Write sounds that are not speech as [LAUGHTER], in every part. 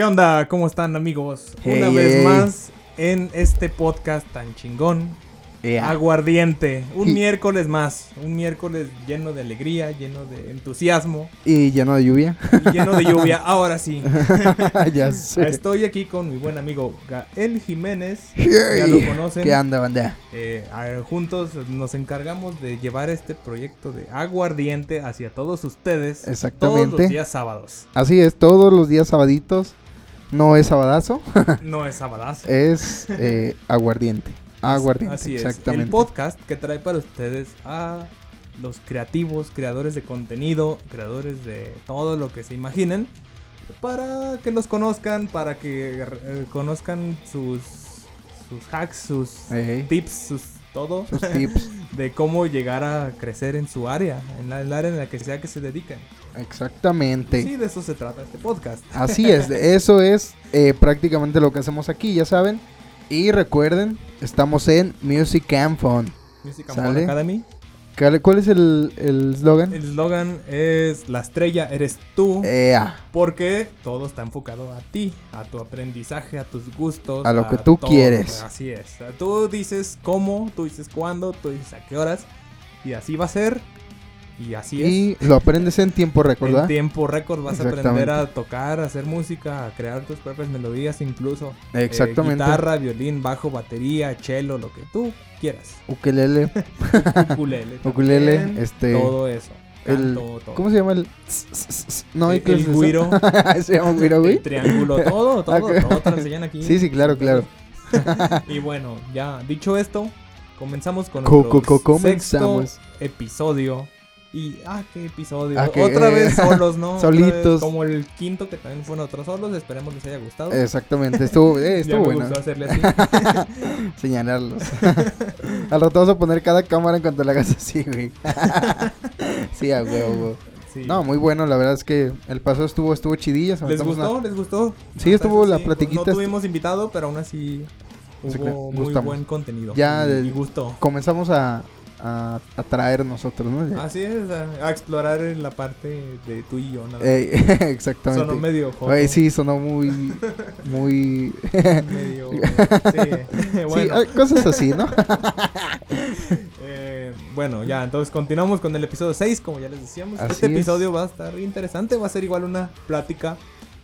¿Qué onda? ¿Cómo están amigos? Hey, Una vez hey. más en este podcast tan chingón. Aguardiente. Un Y- miércoles más. Un miércoles lleno de alegría, lleno de entusiasmo, Y lleno de lluvia. y lleno de lluvia. [LAUGHS] Ahora sí. [LAUGHS] ya sé. Estoy aquí con mi buen amigo Gael Jiménez. Ya lo conocen. ¿Qué anda, banda? Eh, juntos nos encargamos de llevar este proyecto de aguardiente hacia todos ustedes. Todos Exactamente. los días sábados. Así es, todos los días sabaditos. No es sabadazo, [LAUGHS] No es sabadazo. es eh, aguardiente. Aguardiente, Así es. exactamente. El podcast que trae para ustedes a los creativos, creadores de contenido, creadores de todo lo que se imaginen, para que los conozcan, para que eh, conozcan sus, sus hacks, sus tips, sus todo sus tips. [LAUGHS] de cómo llegar a crecer en su área, en la, el área en la que sea que se dediquen. Exactamente. Sí, de eso se trata este podcast. Así es, [LAUGHS] eso es eh, prácticamente lo que hacemos aquí, ya saben. Y recuerden, estamos en Music and Fun. Music and Academy. ¿Cuál es el el eslogan? El eslogan es la estrella eres tú. Ea, Porque todo está enfocado a ti, a tu aprendizaje, a tus gustos. A lo que tú quieres. Así es. Tú dices cómo, tú dices cuándo, tú dices a qué horas. Y así va a ser. Y así es. y lo aprendes en tiempo récord, En tiempo récord vas a aprender a tocar, a hacer música, a crear tus propias melodías incluso. Eh, Exactamente. guitarra, violín, bajo, batería, cello, lo que tú quieras. [LAUGHS] Ukelele, Ukulele. [LAUGHS] ukulele, este, Todo eso. el- todo. ¿cómo se llama el? No, El- ¿qué es el eso? güiro. [LAUGHS] se llama güiro, El güey. triángulo, todo, todo, todo te lo enseñan aquí. Sí, sí, claro, claro. Y bueno, ya dicho esto, comenzamos con co- sexto comenzamos. episodio. Y, ah, qué episodio. Ah, que, Otra eh, vez solos, ¿no? [LAUGHS] Vez solitos. como el quinto que también fue nosotros solos. Esperemos les haya gustado. Exactamente, estuvo, [LAUGHS] eh, ya estuvo me bueno gustó hacerle así. [LAUGHS] señalarlos. Al rato vas a poner cada cámara en cuanto le hagas así, güey. sí, a huevo. Sí. No, muy bueno, la verdad es que el paso estuvo estuvo chidilla. se ¿Les gustó? una- ¿Les gustó? Sí, estuvo la eso platiquita, No tuvimos invitado, pero aún así Sí, hubo muy buen contenido. Ya y, y gustó. Comenzamos a, a, a traer nosotros, ¿no? Así es, a, a explorar en la parte de tú y yo. Ey, [LAUGHS] exactamente. Sonó medio. Güey, sí, sonó muy, [LAUGHS] muy... medio. Sí, [LAUGHS] bueno. Sí, cosas así, ¿no? eh, bueno, ya, entonces continuamos con el episodio 6, como ya les decíamos. Así este es. episodio va a estar interesante, va a ser igual una plática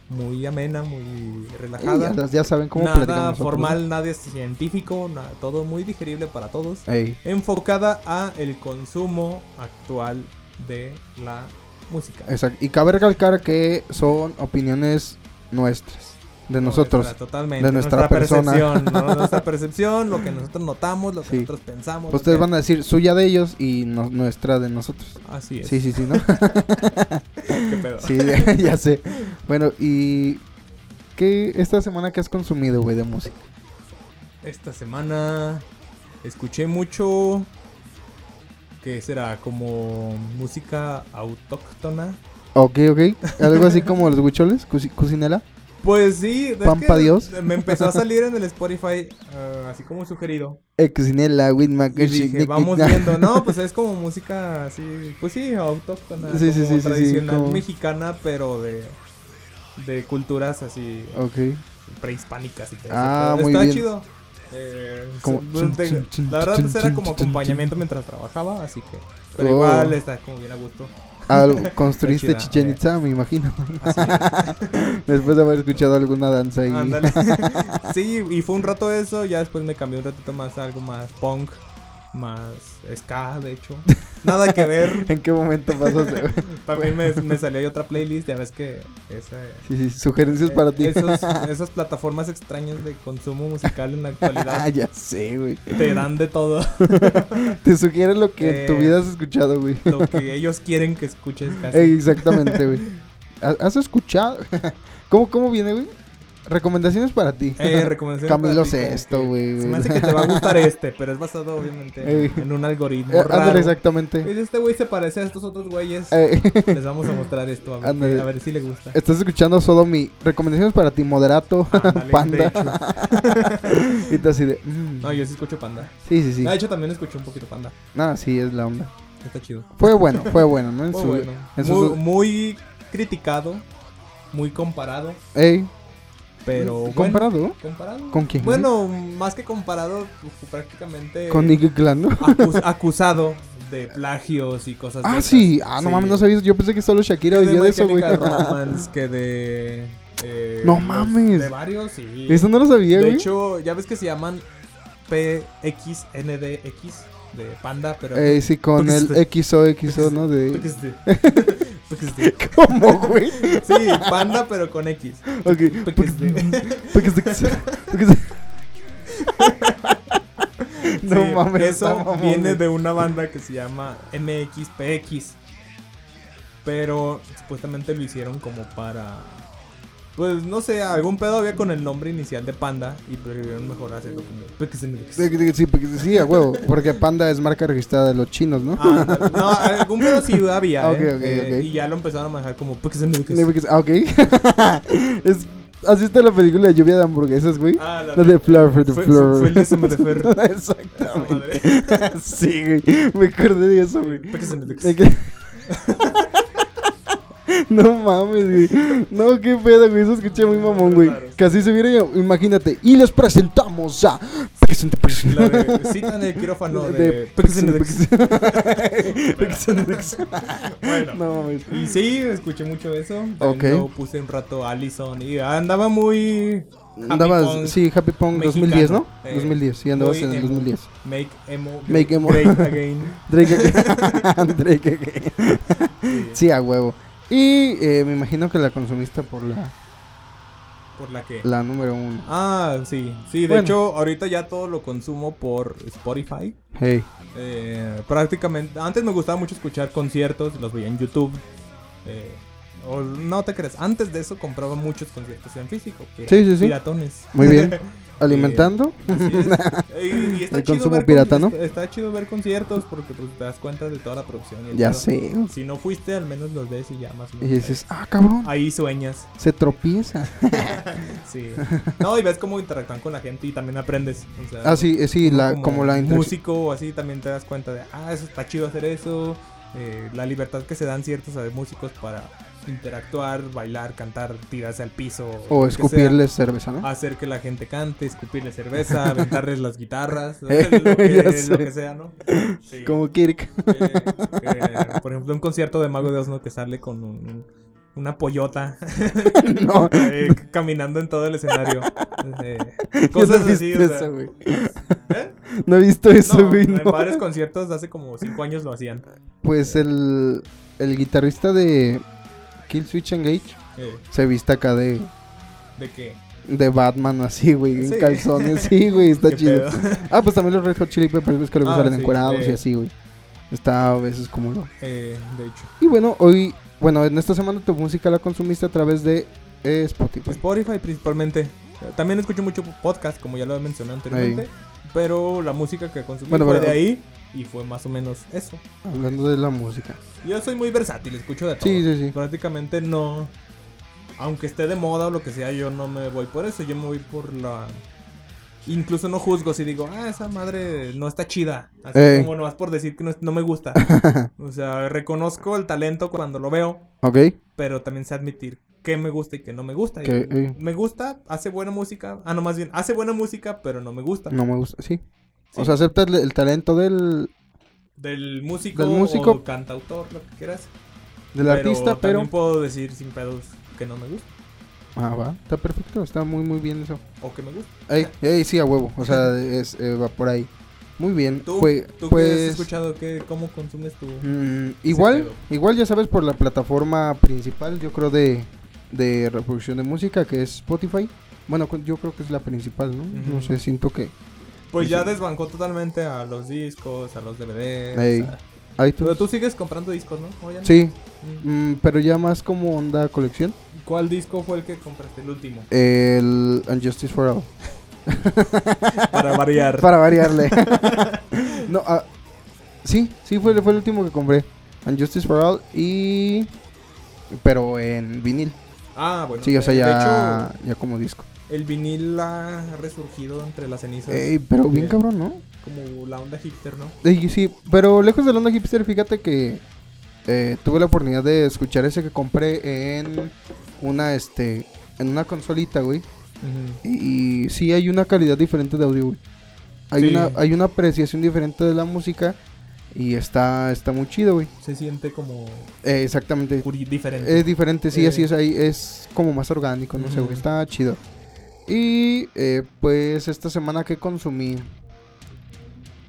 muy amena, muy Ey, relajada. ya, ya saben cómo nada formal, nada científico, nada, todo muy digerible para todos. Ey, Enfocada a el consumo actual de la música. exacto. Y cabe recalcar que son opiniones nuestras, de nosotros. Nuestra, totalmente. de nuestra persona. percepción, ¿no? [LAUGHS] Nuestra percepción, lo que nosotros notamos, lo que Sí. nosotros pensamos. Ustedes que- van a decir suya de ellos y no- nuestra de nosotros. Así es. Sí, sí, sí, ¿no? [LAUGHS] ¿Qué pedo? Sí, [LAUGHS] ya sé. Bueno, y... ¿Qué esta semana que has consumido, güey, de música? Esta semana escuché mucho. ¿Qué será? Como música autóctona. Ok, ok. Algo así como los huicholes, cocinela. Pues sí, Pampa Dios. Me empezó a salir en el Spotify, ah, así como sugerido. With my Y dije, vamos viendo, no, pues es [LAUGHS] como música así, pues sí, autóctona, Sí, sí, como sí, sí, sí, tradicional como- mexicana, pero de, de culturas así Ok. prehispánicas y todo Ah, muy Está bien. chido. Eh, Como de- la verdad pues era como acompañamiento mientras trabajaba, así que... Pero Oh. igual está como bien a gusto. Ah, construiste chida, Chichen eh. Itza, me imagino. [LAUGHS] Después de haber escuchado alguna danza ahí. [LAUGHS] Sí, y fue un rato eso, ya después me cambié un ratito más a algo más punk, más ska, de hecho. Nada que ver. [LAUGHS] ¿En qué momento pasaste? güey? También me, me salió ahí otra playlist, ya ves que esa, sí, sí, sugerencias para ti. esos- [LAUGHS] esas plataformas extrañas de consumo musical en la Ah, actualidad ya sé, güey. te dan de todo [LAUGHS] Te sugiere lo que en tu Eh. vida has escuchado, güey. lo que ellos quieren que escuches casi. Ey, exactamente, güey. ¿Has has escuchado? ¿Cómo, ¿Cómo viene, güey? Recomendaciones para ti. Eh, [LAUGHS] recomendaciones Camilo que güey. Se me hace que te va a gustar [LAUGHS] este, pero es basado obviamente en un algoritmo Eh, raro. ándale, exactamente. Pues Este güey se parece a estos otros güeyes. Les vamos a mostrar esto a ver, a si le gusta. estás escuchando solo mi recomendaciones para ti, moderato, [LAUGHS] panda. y tú así de. mm. No, yo sí escucho Panda. Sí, sí, sí. De hecho, también escucho un poquito Panda. No, sí, es la onda. Está chido. Fue bueno, fue bueno, ¿no? En su- bueno. en su- Muy, muy criticado, muy comparado, Ey, Pero bueno, ¿Comparado? comparado. ¿Con quién? Bueno, más que comparado, pues, prácticamente Con Nick Clan, ¿no? acus- [LAUGHS] acusado de plagios y cosas de Ah, esas. sí. Ah, no Sí. mames, no sabía. Yo pensé que solo Shakira vivía de eso, güey. [LAUGHS] Que de... eh, No mames. De varios, sí. Eso no lo sabía, de güey. hecho, ya ves que se llaman PXNDX de panda, pero... Eh, sí, con el XOXO, ¿no? [LAUGHS] De... [LAUGHS] ¿Cómo, güey? Sí, panda, pero con X. Ok. PXD. [LAUGHS] No Sí, mames. Eso viene de una banda que se llama MXPX. Pero supuestamente lo hicieron como para. Pues no sé, algún pedo había con el nombre inicial de Panda y prefirieron mejor hacerlo como PXNX. Sí, sí, a huevo. Porque Panda es marca registrada de los chinos, ¿no? Ah, no, algún pedo sí había. [LAUGHS] ¿eh? Eh, ok. Y ya lo empezaron a manejar como PXNX. Ah, ok. [LAUGHS] es, ¿Has visto la película de lluvia de hamburguesas, güey? Ah, La de Flower for the fue, Floor. Fue el de Summer de Fer. Exactamente. [LAUGHS] Sí, güey. Me acordé de eso, güey. [LAUGHS] No mames, güey. No, qué pedo, güey. Eso escuché muy mamón, güey. Así se viera, imagínate. Y les presentamos a. Presente, presente. La de cita en el quirófano de. Bueno. No mames. Y sí, escuché mucho eso. Ok. Yo puse un rato Allison y andaba muy. happy Andabas, punk, sí, Happy mexicano, 2010, ¿no? eh, 2010, sí, andabas en el emo. 2010. Make emo. Make emo. Great again. [LAUGHS] Drake, [LAUGHS] Drake, Sí, sí, a huevo. Y eh, me imagino que la consumiste por la, Por la que. la número uno. Ah, sí. Sí, de Bueno. hecho, ahorita ya todo lo consumo por Spotify. Hey, Eh, prácticamente. Antes me gustaba mucho escuchar conciertos, los veía en YouTube. Eh, o no te crees, antes de eso compraba muchos conciertos en físico. que Sí, sí, sí. Piratones. muy bien. [LAUGHS] Alimentando. [LAUGHS] Y, y está El chido consumo ver pirata, ¿no? Está, está chido ver conciertos porque pues, te das cuenta de toda la producción. y Ya sé. Si no fuiste, al menos los ves y ya más o Y dices, ah, cabrón, Ahí sueñas. se tropieza. [LAUGHS] Sí. No, y ves cómo interactúan con la gente y también aprendes. o sea, Ah, sí, sí, uno la, como, la interacción. músico o así también te das cuenta de, ah, eso está chido hacer eso. eh, la libertad que se dan ciertos eh, músicos para interactuar, bailar, cantar, tirarse al piso. O sea. escupirles cerveza, ¿no? hacer que la gente cante, escupirle cerveza, [LAUGHS] aventarles las guitarras, [LAUGHS] lo, que, lo que sea, ¿no? Sí. Como Kirk. Eh, eh, por ejemplo, un concierto de Mago de Oz, ¿no? Que sale con un- una pollota [LAUGHS] no, eh, caminando en todo el escenario. Cosas no así, o sea, eso, güey. No he visto eso, No, güey. en no. varios conciertos hace como 5 años lo hacían. Pues el, el guitarrista de Kill Switch Engage Eh, se viste acá de, ¿De qué? de Batman así, güey, en calzones. Sí, güey, está [LAUGHS] ¿Qué chido. pedo? Ah, pues también los Red Hot Chili Peppers, ves que luego Ah, salen sí, encuerados y eh. así, güey. Está a veces como lo. Eh, de hecho. Y bueno, hoy, bueno, en esta semana tu música la consumiste a través de eh, Spotify. Spotify principalmente. También escucho mucho podcast, como ya lo he mencionado anteriormente. Pero la música que consumí Bueno, fue bueno. de ahí y fue más o menos eso. Hablando de la música. Yo soy muy versátil, escucho de todo. Sí, sí, sí. Prácticamente no. Aunque esté de moda o lo que sea, yo no me voy por eso. Yo me voy por la. Incluso no juzgo si digo, ah, esa madre no está chida. Así Eh. como nomás por decir que no, no me gusta. [LAUGHS] o sea, reconozco el talento cuando lo veo, Ok. pero también sé admitir qué me gusta y qué no me gusta. Que, eh. Me gusta, hace buena música. Ah, no, más bien, hace buena música, pero no me gusta. No me gusta, sí. Sí. O sea, acepta el, el talento del, Del músico, Del músico. o cantautor, lo que quieras. del artista, pero... También puedo decir sin pedos que no me gusta Ah, va. Está perfecto, está muy, muy bien eso. o que me gusta. Ey, ey, sí, a huevo. O sea, [LAUGHS] es, eh, va por ahí. Muy bien. ¿Tú, Fue- ¿tú pues, has escuchado? ¿Qué, ¿Cómo consumes tu...? mm, igual, igual ya sabes por la plataforma principal, yo creo de, de reproducción de música, que es Spotify. Bueno, yo creo que es la principal, ¿no? No Ujú. sé, siento que Pues ya desbancó totalmente a los discos, a los DVDs. Ey. a- Pero tú sigues comprando discos, ¿no? Sí, Mm. mm, pero ya más como onda colección. ¿Cuál disco fue el que compraste, el último? El Unjustice for All. [LAUGHS] Para variar. Para variarle. [LAUGHS] no, ah, sí, sí, fue, fue el último que compré. Unjustice for All y... Pero en vinil. Ah, bueno. Sí, o sea, ya, hecho, ya como disco. El vinil ha resurgido entre las cenizas. Ey, pero bien Bien. cabrón, ¿no? Como la onda hipster, ¿no? Ey, sí, pero lejos de la onda hipster, fíjate que eh, tuve la oportunidad de escuchar ese que compré en una, este, en una consolita, güey. Y, y sí hay una calidad diferente de audio, güey. Hay, Sí. una, hay una apreciación diferente de la música y está, está muy chido, güey. Se siente como Eh, exactamente. diferente. Es diferente, sí, Eh. así es ahí. Es como más orgánico, no sé, güey. Está chido. Y eh, pues esta semana que consumí.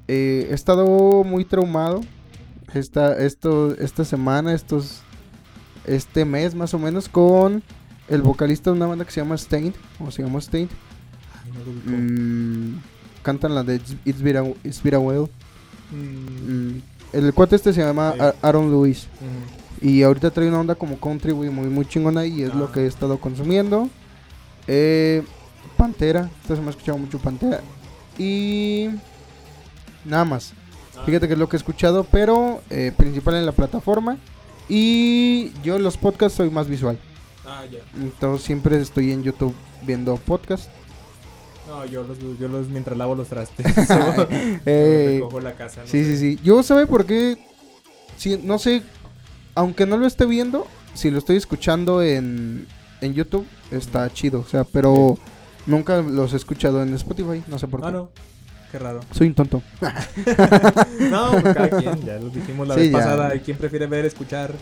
eh, he estado muy traumado. Esta, esto, esta semana, estos. Este mes más o menos. Con el vocalista de una banda que se llama Stained. O se llama Stained. Mm, cantan la de It's, Been a, It's Been a While. Mm, Mm, el cuate este se llama Sí. Aaron Lewis. ujú. Y ahorita trae una onda como country, muy, muy chingona y es lo Ah. que he estado consumiendo. Eh, Pantera, me ha escuchado mucho Pantera. Y nada más. Fíjate que es lo que he escuchado, pero eh, principal en la plataforma. Y yo los podcasts soy más visual. Ah, ya. Entonces siempre estoy en YouTube viendo podcasts. No, yo los, yo los mientras lavo los trastes. [LAUGHS] Eh, recojo la casa. no Sí, sé. sí, sí. Yo sabe por qué. Sí, no sé. Aunque no lo esté viendo, si lo estoy escuchando en, en YouTube, está chido. O sea, pero nunca los he escuchado en Spotify. No sé por qué. Ah, no. Qué raro. Soy un tonto. [LAUGHS] No, pues cada quien, ya lo dijimos la Sí, vez ya. pasada. Hay quien prefiere ver, escuchar.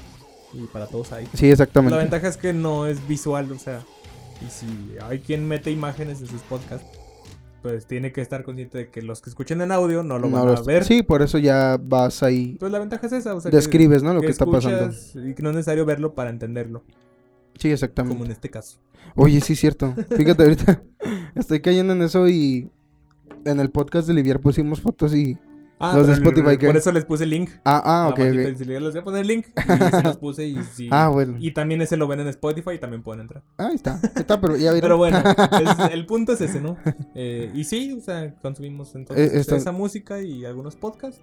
Y para todos hay. Sí, La exactamente. ventaja es que no es visual, o sea. Y si hay quien mete imágenes en sus podcasts, pues tiene que estar consciente de que los que escuchen en audio no lo No van a ver. Sí, por eso ya vas ahí. Pues la ventaja es esa, o sea, que- Describes, ¿no? Lo que, que está pasando. Y que no es necesario verlo para entenderlo, Sí, exactamente. como en este caso. Oye, sí, cierto. Fíjate, ahorita [LAUGHS] estoy cayendo en eso y en el podcast de Liviar pusimos fotos y. Ah, Los de el- Spotify, ¿qué? Por eso les puse el link. Ah, ah, ok, Abajito ok. del celular Les voy a poner el link. Y se los puse y sí. [LAUGHS] Ah, bueno. Y también ese lo ven en Spotify y también pueden entrar. Ah, ahí está. Está, pero ya. Pero bueno, [LAUGHS] es- el punto es ese, ¿no? Eh, y sí, o sea, consumimos entonces Eh, esto- esa música y algunos podcasts.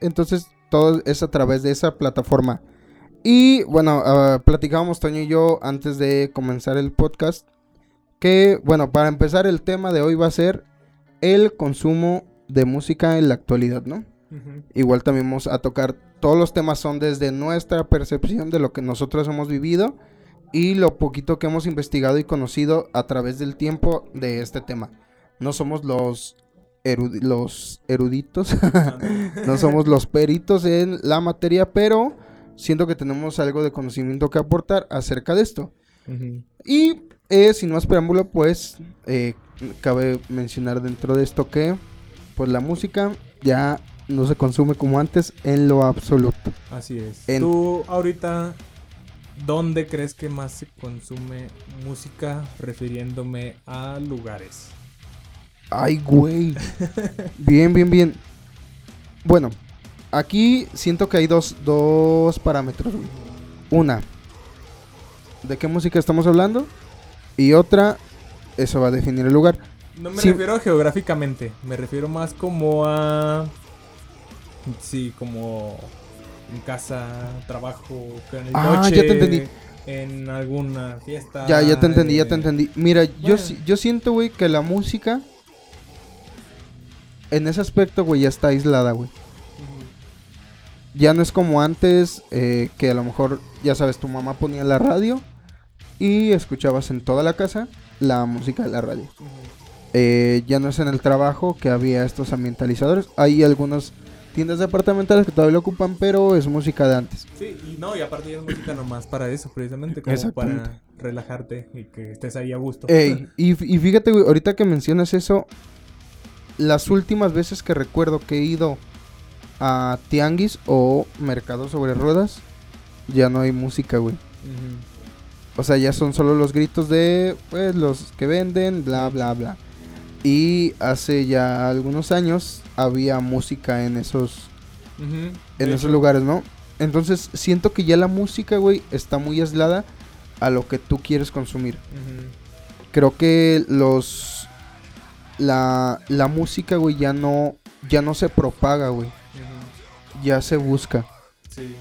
Entonces, todo es a través de esa plataforma. Y bueno, ah, platicábamos Toño y yo antes de comenzar el podcast. Que, bueno, para empezar, el tema de hoy va a ser el consumo de música en la actualidad, ¿no? Igual también vamos a tocar, todos los temas son desde nuestra percepción de lo que nosotros hemos vivido y lo poquito que hemos investigado y conocido a través del tiempo de este tema. No somos los, los eruditos, [LAUGHS] no somos los peritos en la materia, pero siento que tenemos algo de conocimiento que aportar acerca de esto. Y eh, sin más preámbulo, pues eh, cabe mencionar dentro de esto que pues la música ya no se consume como antes en lo absoluto. Así es. En- Tú ahorita, ¿dónde crees que más se consume música refiriéndome a lugares? Ay, güey. [LAUGHS] Bien, bien, bien. Bueno, aquí siento que hay dos, dos parámetros. güey. Una, ¿de qué música estamos hablando? Y otra, eso va a definir el lugar. No me Sí. refiero a geográficamente, me refiero más como a... Sí, como en casa, trabajo, en el Ah, coche, ya te entendí. en alguna fiesta. Ya, ya te entendí, ya te eh, entendí. Mira, yo, bueno. si- yo siento, güey, que la música en ese aspecto, güey, ya está aislada, güey. Ya no es como antes, eh, que a lo mejor, ya sabes, tu mamá ponía la radio y escuchabas en toda la casa la música de la radio. Eh, ya no es en el trabajo que había estos ambientalizadores. Hay algunas tiendas departamentales que todavía lo ocupan, pero es música de antes. Sí, y no, y aparte ya es música nomás para eso, precisamente, como para relajarte y que estés ahí a gusto. Ey, y, y fíjate, güey, ahorita que mencionas eso, las últimas veces que recuerdo que he ido a tianguis o mercado sobre ruedas, ya no hay música, güey. O sea, ya son solo los gritos de, pues, los que venden, bla, bla, bla. Y hace ya algunos años había música en esos, en esos lugares, ¿no? Entonces siento que ya la música, güey, está muy aislada a lo que tú quieres consumir. Creo que los la, la música, güey, ya no ya no se propaga, güey. Ya se busca. Sí.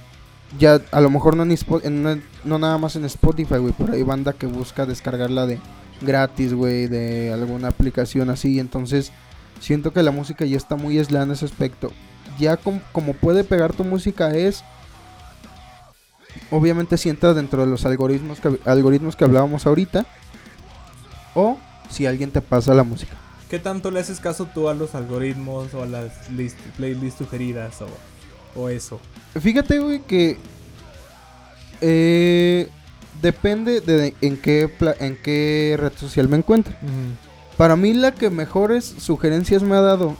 Ya a lo mejor no en Spo- en- no, nada más en Spotify, güey, pero hay banda que busca descargarla de gratis, güey, de alguna aplicación así, entonces siento que la música ya está muy aislada en ese aspecto. Ya com- como puede pegar tu música es obviamente si entra dentro de los algoritmos que, algoritmos que hablábamos ahorita o si alguien te pasa la música. ¿Qué tanto le haces caso tú a los algoritmos o a las list, playlists sugeridas o, o eso? Fíjate, güey, que eh, depende de en qué, pla- en qué red social me encuentre. Para mí la que mejores sugerencias me ha dado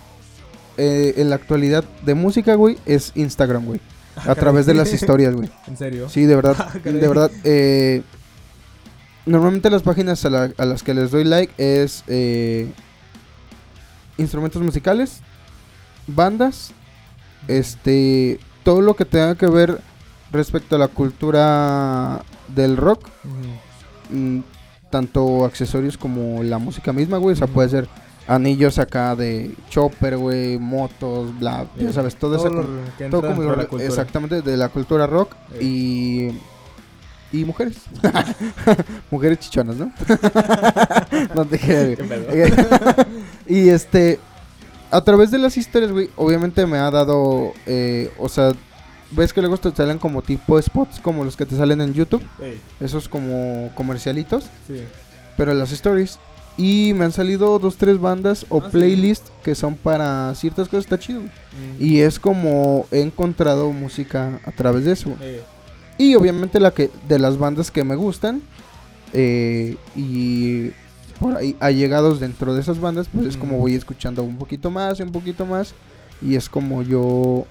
eh, en la actualidad de música, güey, es Instagram, güey. A través de las historias, güey. [LAUGHS] ¿En serio? Sí, de verdad, [LAUGHS] Ah, de verdad. eh, normalmente las páginas a, la- a las que les doy like es eh, instrumentos musicales, bandas, este, todo lo que tenga que ver respecto a la cultura del rock, mm, tanto accesorios como la música misma, güey. O sea, puede ser anillos acá de chopper, güey, motos, bla, ya sabes, todo, eso. como- que todo como la cultura. exactamente de la cultura rock Eh. y y mujeres [LAUGHS] mujeres chichonas no [LAUGHS] no te [LAUGHS] y este a través de las historias güey obviamente me ha dado eh, o sea ves que luego te salen como tipo spots como los que te salen en YouTube Ey, esos como comercialitos sí. pero las stories y me han salido dos tres bandas o Ah, sí. playlists que son para ciertas cosas está chido. Mm. y es como he encontrado música a través de eso. Y obviamente la que de las bandas que me gustan eh, y allegados dentro de esas bandas, pues es como voy escuchando un poquito más y un poquito más y es como yo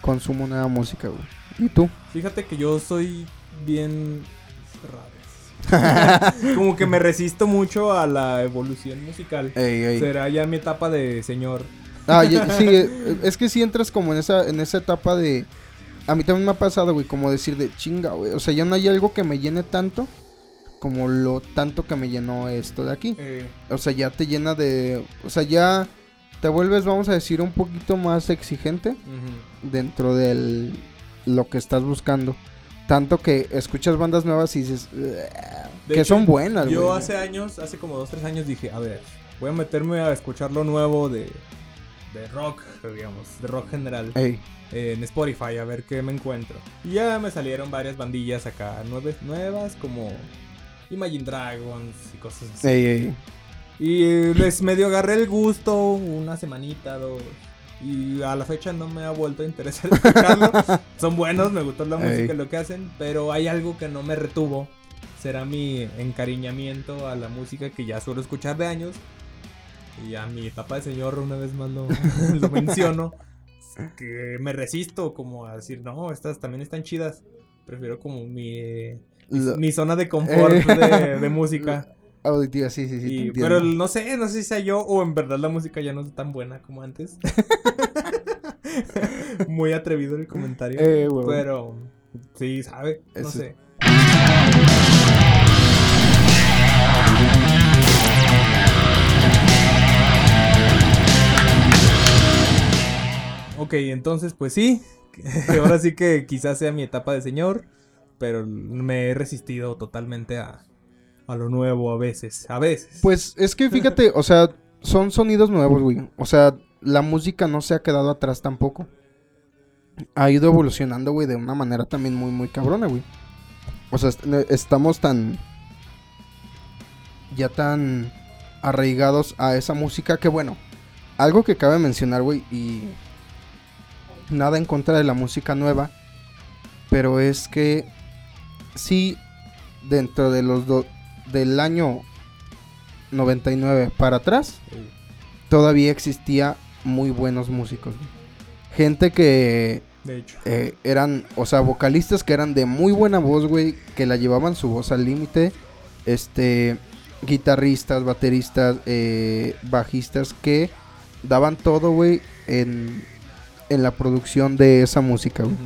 consumo nueva música, güey. ¿Y tú? Fíjate que yo soy bien [LAUGHS] raro. [LAUGHS] Como que me resisto mucho a la evolución musical. Ey, ey. Será ya mi etapa de señor. Ah, ya- [LAUGHS] sí, eh, es que si entras como en esa, en esa etapa de... A mí también me ha pasado, güey, como decir de chinga, güey. O sea, ya no hay algo que me llene tanto como lo tanto que me llenó esto de aquí. Eh, O sea, ya te llena de... O sea, ya te vuelves, vamos a decir, un poquito más exigente dentro de lo que estás buscando. Tanto que escuchas bandas nuevas y dices... Que hecho, son buenas, Yo güey. hace años, hace como dos, tres años dije, a ver, voy a meterme a escuchar lo nuevo de, de rock, digamos, de rock general. Ey, eh, en Spotify a ver qué me encuentro. Y ya me salieron varias bandillas acá nueve- nuevas como Imagine Dragons y cosas así. ey, ey. Y eh, les medio agarré el gusto una semanita, dos. Y a la fecha no me ha vuelto a interesar [LAUGHS] escucharlo. Son buenos, me gustó la música y lo que hacen, pero hay algo que no me retuvo. Será mi encariñamiento a la música que ya suelo escuchar de años. Y a mi etapa de señor, una vez más lo, [LAUGHS] lo menciono. Que me resisto como a decir, no, estas también están chidas. Prefiero como mi, eh, mi, Lo- mi zona de confort Eh. de, [LAUGHS] de música. Auditiva, sí, sí, sí. Y- pero no sé, no sé si sea yo o en verdad la música ya no es tan buena como antes. [LAUGHS] Muy atrevido el comentario. Eh, pero sí, sabe, no Eso- sé. Ok, entonces pues sí. [LAUGHS] Ahora sí que quizás sea mi etapa de señor. Pero me he resistido totalmente a, a lo nuevo a veces. A veces. Pues es que fíjate, o sea, son sonidos nuevos, güey. O sea, la música no se ha quedado atrás tampoco. Ha ido evolucionando, güey, de una manera también muy, muy cabrona, güey. O sea, ne- estamos tan... Ya tan arraigados a esa música que, bueno, algo que cabe mencionar, güey, y... Nada en contra de la música nueva. Pero es que... Sí, dentro de los dos... Del año 99 para atrás, todavía existía muy buenos músicos. Gente que De hecho. eh, eran, o sea, vocalistas que eran de muy buena voz, güey, que la llevaban su voz al límite. Este, guitarristas, bateristas, eh, bajistas que daban todo, güey, en, en la producción de esa música, güey.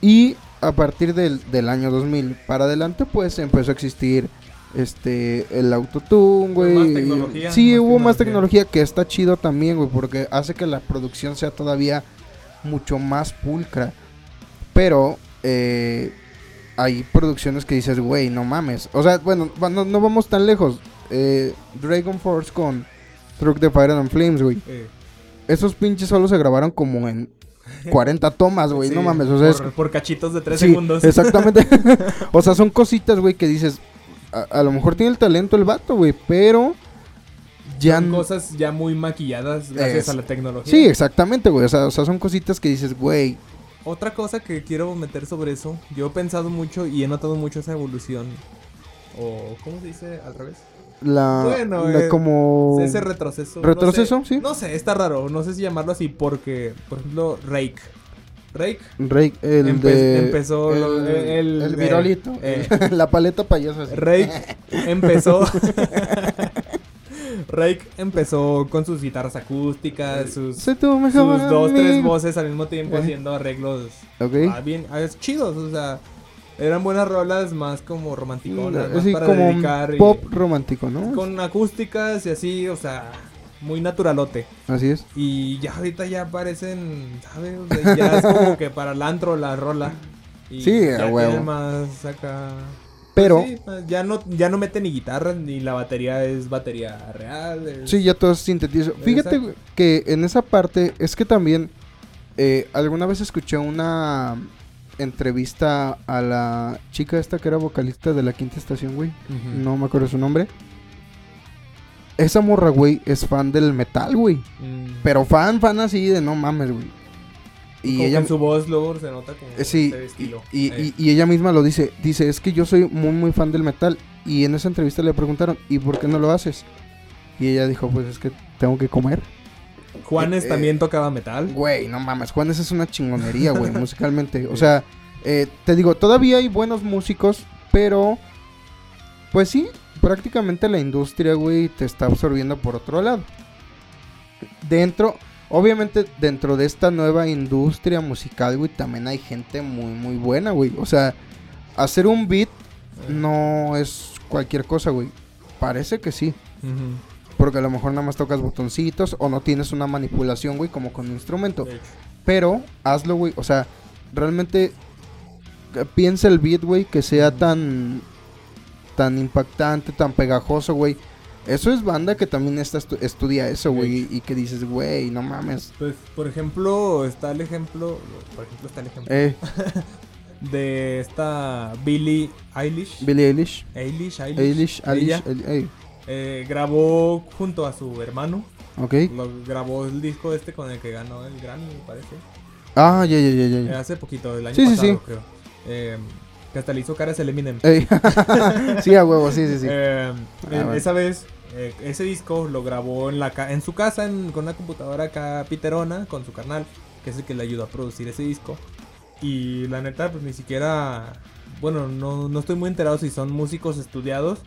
Y a partir del, del año 2000 para adelante, pues empezó a existir este el autotune, Fue güey. Sí, más hubo más tecnología. que está chido también, güey, porque hace que la producción sea todavía mucho más pulcra. Pero eh, hay producciones que dices, güey, no mames. O sea, bueno, no, no vamos tan lejos. Eh, Dragon Force con Truck the Fire and Flames, güey. Eh, Esos pinches solo se grabaron como en 40 tomas, güey. sí, no mames, o sea, por, es por cachitos de tres Sí, segundos. [LAUGHS] Exactamente. [LAUGHS] o sea, son cositas, güey, que dices, a, a lo mejor tiene el talento el vato, güey, pero ya Son cosas ya muy maquilladas gracias Es- a la tecnología. Sí, exactamente, güey. O sea, o sea, son cositas que dices, güey. Otra cosa que quiero meter sobre eso, yo he pensado mucho y he notado mucho esa evolución. O, ¿cómo se dice al revés? La, Bueno, la eh, como... Ese retroceso. ¿Retroceso? No sé, Sí. No sé, está raro. No sé si llamarlo así porque, por ejemplo, Rake. Rake Rey, el Empe- de... empezó el, lo- el- el virolito. eh. [LAUGHS] la paleta payasa. así. Rake [LAUGHS] empezó. [LAUGHS] Rake empezó con sus guitarras acústicas, sus, sus dos, tres voces al mismo tiempo Eh. haciendo arreglos Ok. ah, bien, ah, es chidos, o sea, eran buenas rolas más como romanticonas, más Sí, para como un dedicar y- pop romántico, ¿no? con acústicas y así, o sea, muy naturalote. Así es. Y ya ahorita ya parecen, ¿sabes? O sea, ya es como que para el antro la rola. Y Sí, ya huevo. más acá. Pero- Pues sí, pues ya no, ya no mete ni guitarra, ni la batería es batería real. es- Sí, ya todo es sintetizo. Fíjate Exacto. que en esa parte es que también eh, alguna vez escuché una entrevista a la chica esta que era vocalista de la quinta estación, güey. No me acuerdo su nombre. Esa morra, güey, es fan del metal, güey. Mm. Pero fan, fan así de no mames, güey. Y Como que ella... en su voz luego se nota como eh, Sí, estilo. y, y- Eh, y ella misma lo dice. Dice, es que yo soy muy, muy fan del metal. Y en esa entrevista le preguntaron, ¿y por qué no lo haces? Y ella dijo, pues es que tengo que comer. Juanes eh, también tocaba metal. Güey, no mames, Juanes es una chingonería, güey, [LAUGHS] musicalmente. O sea, eh, te digo, todavía hay buenos músicos, pero pues sí, prácticamente la industria, güey, te está absorbiendo por otro lado. Dentro, obviamente, dentro de esta nueva industria musical, güey, también hay gente muy, muy buena, güey. O sea, hacer un beat Eh, no es cualquier cosa, güey. Parece que sí. Porque a lo mejor nada más tocas botoncitos o no tienes una manipulación, güey, como con un instrumento. Pero hazlo, güey. O sea, realmente eh, piensa el beat, güey, que sea tan tan impactante, tan pegajoso, güey. Eso es banda que también está estu- estudia eso, güey, y que dices, güey, no mames. Pues, por ejemplo, está el ejemplo. Por ejemplo, está el ejemplo Eh, [LAUGHS] de esta Billie Eilish. Billie Eilish, Eilish, Eilish. Eilish, Eilish, El- ey, eh, grabó junto a su hermano. ok. Lo, grabó el disco este con el que ganó el Grammy, me parece. Ah, ya, ya, ya, ya, hace poquito, el año Sí, sí, pasado, sí. creo. Eh, que hasta le hizo caras el Eminem. Ey. [LAUGHS] sí, a huevo, sí, sí, sí. Eh, Ah, eh. Esa vez, eh, ese disco lo grabó en, la ca- en su casa en- con una computadora acá piterona, con su carnal, que es el que le ayudó a producir ese disco. Y la neta, pues ni siquiera. Bueno, no, no estoy muy enterado si son músicos estudiados.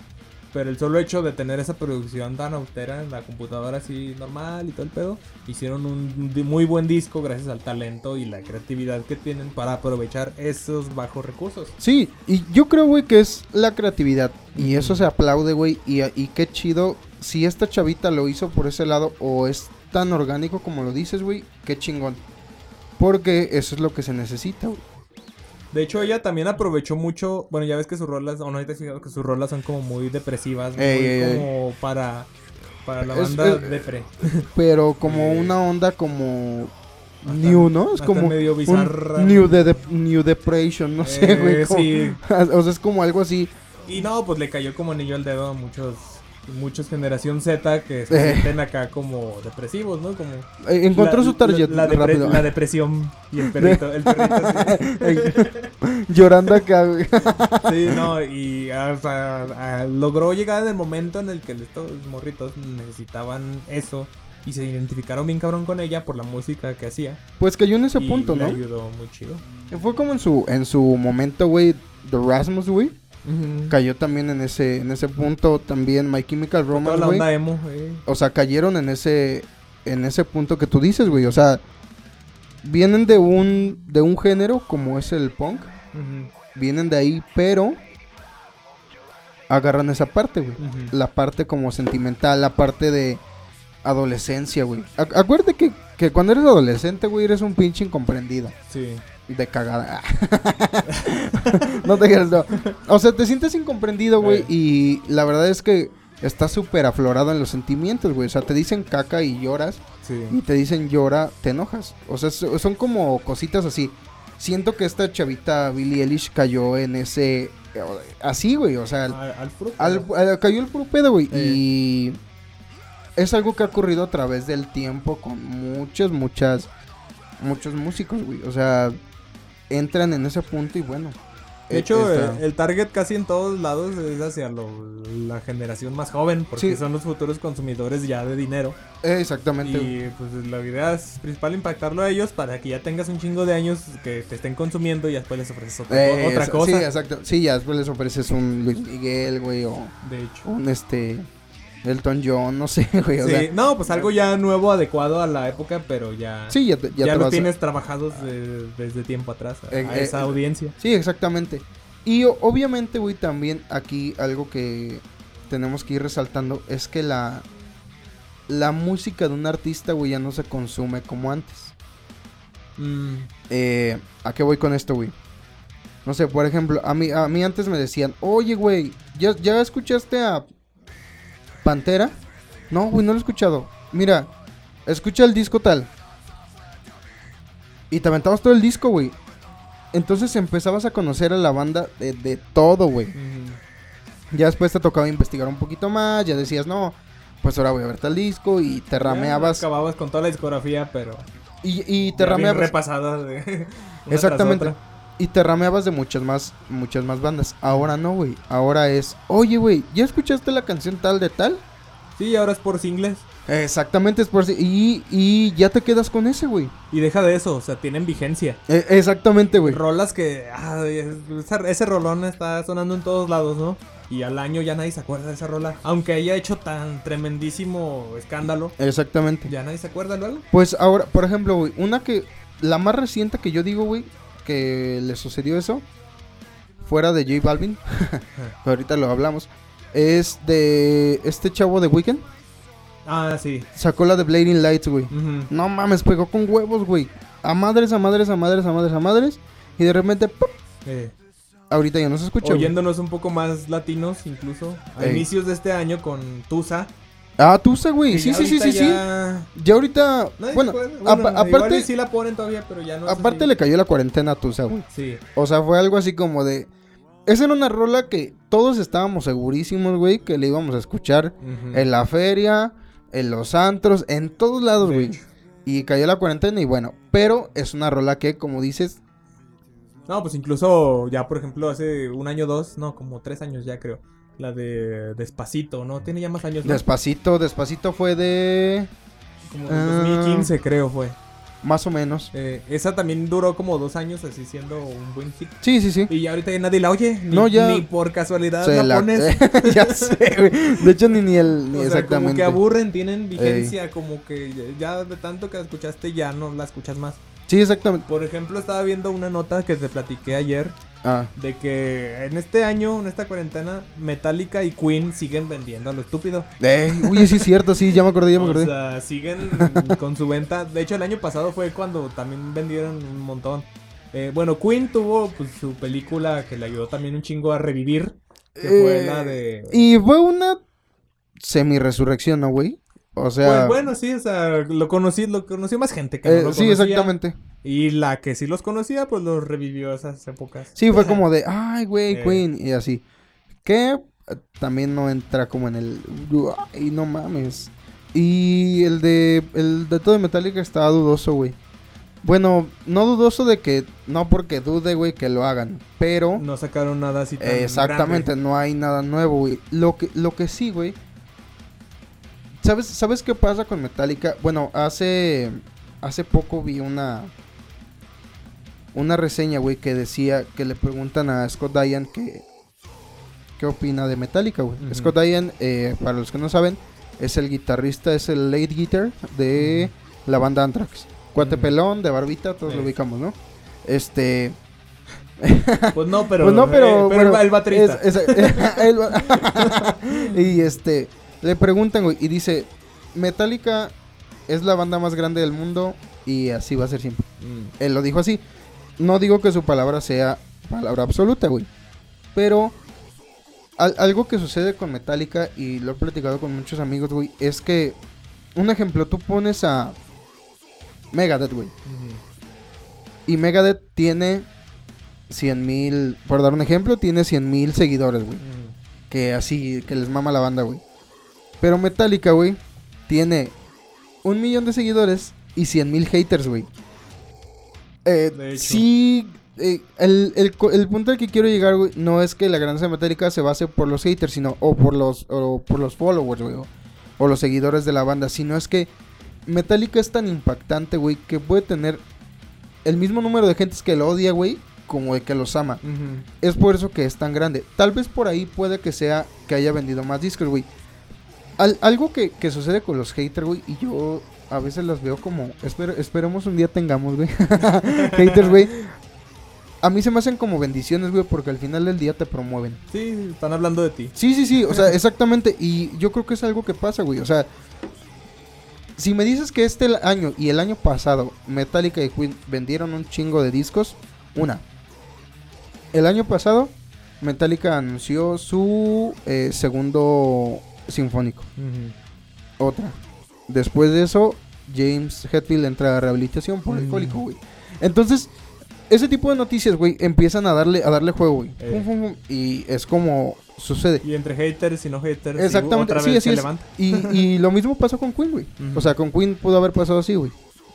Pero el solo hecho de tener esa producción tan austera en la computadora así normal y todo el pedo, hicieron un muy buen disco gracias al talento y la creatividad que tienen para aprovechar esos bajos recursos. Sí, y yo creo, güey, que es la creatividad. Y eso se aplaude, güey. Y, y qué chido. Si esta chavita lo hizo por ese lado o es tan orgánico como lo dices, güey, qué chingón. Porque eso es lo que se necesita, güey. De hecho, ella también aprovechó mucho. Bueno, ya ves que sus rolas, o no te fijado que sus rolas son como muy depresivas, Ey, muy ey, ey. como para, para la Es- banda es- depre. [LAUGHS] Pero como Eh, una onda como... hasta- New, ¿no? Es como medio un bizarra. new, de new Depression, no sé, Eh, güey. como- sí. [LAUGHS] o sea, es como algo así. Y no, pues le cayó como anillo al dedo a muchos, muchos generación Z que se Eh. sienten acá como depresivos, ¿no? Como Eh, encontró la- su target la, la depre- rápido. la depresión y el perrito, el perrito [LAUGHS] Llorando acá, güey. Sí, no, y o sea, a- logró llegar en el momento en el que estos morritos necesitaban eso y se identificaron bien cabrón con ella por la música que hacía. Pues cayó en ese y punto, le ¿no? ayudó muy chido. Fue como en su, en su momento, güey, The Rasmus, güey. Cayó también en ese, en ese punto. También My Chemical Romance, la güey. onda emo, eh. O sea, cayeron en ese, en ese punto que tú dices, güey. O sea, vienen de un, de un género como es el punk. Vienen de ahí, pero agarran esa parte, güey. La parte como sentimental, la parte de adolescencia, güey. Ac- acuérdate que, que cuando eres adolescente, güey, eres un pinche incomprendido. Sí. De cagada. [LAUGHS] no te quieres, no. O sea, te sientes incomprendido, güey. Eh. Y la verdad es que estás súper aflorado en los sentimientos, güey. O sea, te dicen caca y lloras. Sí. Y te dicen llora, te enojas. O sea, so- son como cositas así. Siento que esta chavita Billie Eilish cayó en ese. Así, güey. O sea, al- Al, al cayó el puro pedo, güey. Eh. Y. es algo que ha ocurrido a través del tiempo con muchas, muchas, muchos músicos, güey. O sea, entran en ese punto y bueno. De eh, hecho, el target casi en todos lados es hacia lo- la generación más joven, porque Sí. son los futuros consumidores ya de dinero. eh, exactamente. Y pues la idea es principal impactarlo a ellos para que ya tengas un chingo de años que te estén consumiendo y después les ofreces otra, Eh, otra eso- cosa. Sí, exacto. Sí, ya después les ofreces un Luis Miguel, güey, o de hecho. un este Elton John, no sé, [LAUGHS] güey. O Sí, sea, no, pues algo ya nuevo, adecuado a la época, pero ya, sí, ya, te- ya ya, te lo vas a- tienes trabajados de- desde tiempo atrás a, Eh, a esa eh, audiencia. Sí, exactamente. Y obviamente, güey, también aquí algo que tenemos que ir resaltando es que la la música de un artista, güey, ya no se consume como antes. Mm, Eh, ¿A qué voy con esto, güey? No sé, por ejemplo, a mí, a mí antes me decían, oye, güey, ¿ya, ¿ya escuchaste a Pantera? No, güey, no lo he escuchado. Mira, escucha el disco tal. Y te aventabas todo el disco, güey. Entonces empezabas a conocer a la banda de, de todo, güey. Ya después te tocaba investigar un poquito más, ya decías, no, pues ahora voy a ver tal disco y te Ya rameabas. acababas con toda la discografía, pero Y, y te ya rameabas. repasada de [LAUGHS] Exactamente. Y te rameabas de muchas más, muchas más bandas. Ahora no, güey. Ahora es, oye, güey, ¿ya escuchaste la canción tal de tal? Sí, ahora es por singles. Exactamente, es por y, y ya te quedas con ese, güey. Y deja de eso, o sea, tienen vigencia. E- exactamente, güey. Rolas que. ah, ese rolón está sonando en todos lados, ¿no? Y al año ya nadie se acuerda de esa rola. Aunque haya hecho tan tremendísimo escándalo, Exactamente. ya nadie se acuerda luego. Pues ahora, por ejemplo, güey, una que, la más reciente que yo digo, güey, que le sucedió eso, fuera de J Balvin, [LAUGHS] ahorita lo hablamos, es de este chavo de Weekend, Ah, sí. sacó la de Blading Lights, güey. No mames, pegó con huevos, güey. A madres, a madres, a madres, a madres, a madres. Y de repente, ¡pum! Eh, ahorita ya no se escucha. güey. oyéndonos un poco más latinos, incluso. A inicios de este año con Tusa. Ah, Tusa, güey. Sí, ya sí, sí, ahorita sí, sí. ya- Ya ahorita. nadie bueno, aparte, sí la ponen todavía, pero ya no aparte le cayó la cuarentena a Tusa, güey. Sí. O sea, fue algo así como de. Esa era una rola que todos estábamos segurísimos, güey, que le íbamos a escuchar en la feria, en los antros, en todos lados, güey. Y cayó la cuarentena y bueno, pero es una rola que, como dices, No, pues incluso ya, por ejemplo, hace un año, dos, no, como tres años ya creo. La de Despacito, ¿no? Tiene ya más años, ¿no? despacito, despacito fue de. Como Ah. 2015 creo fue. Más o menos. Eh, esa también duró como dos años así siendo un buen hit. Sí, sí, sí. Y ya ahorita ya nadie la oye. Ni, No, ya- ni por casualidad la, la- pones. [LAUGHS] ya sé, güey. De hecho, ni, ni el. [LAUGHS] Ni o sea, como exactamente. que aburren, tienen vigencia, como que ya de tanto que la escuchaste ya no la escuchas más. Sí, exactamente. Por ejemplo, estaba viendo una nota que te platiqué ayer Ah, de que en este año, en esta cuarentena, Metallica y Queen siguen vendiendo a lo estúpido. eh, uy, sí es cierto, sí, ya me acordé, ya me [LAUGHS] O acordé. sea, siguen con su venta. De hecho, el año pasado fue cuando también vendieron un montón. Eh, bueno, Queen tuvo pues, su película que le ayudó también un chingo a revivir. Que fue Eh, la de. Y fue una semi-resurrección, ¿no, güey? O sea. Pues bueno, sí, o sea, lo conocí, lo conoció más gente que no eh, lo sí, conocía. exactamente. Y la que sí los conocía, pues los revivió esas épocas. Sí, fue como de, ay, güey, Eh. Queen, y así. Que eh, también no entra como en el. Ay, no mames. Y el de. El de todo de Metallica estaba dudoso, güey. Bueno, no dudoso de que. No porque dude, güey, que lo hagan. Pero. No sacaron nada así tan exactamente, no hay nada nuevo, güey. Lo que, lo que sí, güey. ¿Sabes, ¿Sabes qué pasa con Metallica? Bueno, hace. Hace poco vi una. Una reseña, güey, que decía que le preguntan a Scott Diane que. ¿Qué opina de Metallica, güey? Scott Diane, eh, para los que no saben, es el guitarrista, es el lead guitar de la banda Anthrax. Cuate pelón, de barbita, todos lo ubicamos, ¿no? Este. [LAUGHS] Pues no, pero. Pues no, pero, eh, bueno, el baterista. es- es- [LAUGHS] el [LAUGHS] y este, le preguntan, güey, y dice, Metallica es la banda más grande del mundo y así va a ser siempre. Mm. Él lo dijo así. No digo que su palabra sea palabra absoluta, güey. Pero al- algo que sucede con Metallica, y lo he platicado con muchos amigos, güey, es que, un ejemplo, tú pones a Megadeth, güey. Y Megadeth tiene 100 mil, por dar un ejemplo, tiene 100 mil seguidores, güey. Que así, que les mama la banda, güey. Pero Metallica, güey, tiene un millón de seguidores y cien mil haters, güey. Eh, sí, eh, el, el el punto al que quiero llegar, güey, no es que la grandeza de Metallica se base por los haters, sino o por los, o por los followers, güey, o, o los seguidores de la banda, sino es que Metallica es tan impactante, güey, que puede tener el mismo número de gentes que lo odia, güey, como de que los ama. Es por eso que es tan grande. Tal vez por ahí puede que sea que haya vendido más discos, güey. Al- algo que, que sucede con los haters, güey, y yo a veces las veo como... Espero, esperemos un día tengamos, güey. [LAUGHS] haters, güey. A mí se me hacen como bendiciones, güey, porque al final del día te promueven. Sí, están hablando de ti. Sí, sí, sí, o sea, exactamente. Y yo creo que es algo que pasa, güey. O sea, si me dices que este año y el año pasado Metallica y Queen vendieron un chingo de discos, una. El año pasado Metallica anunció su eh, segundo sinfónico. Otra. Después de eso, James Hetfield entra a rehabilitación por Mm. alcohólico, güey. Entonces, ese tipo de noticias, güey, empiezan a darle, a darle juego, güey. Eh. Y es como sucede. Y entre haters y no haters. y Exactamente, otra sí, vez así se es. Y, y lo mismo pasó con Queen, güey. O sea, con Queen pudo haber pasado así, güey.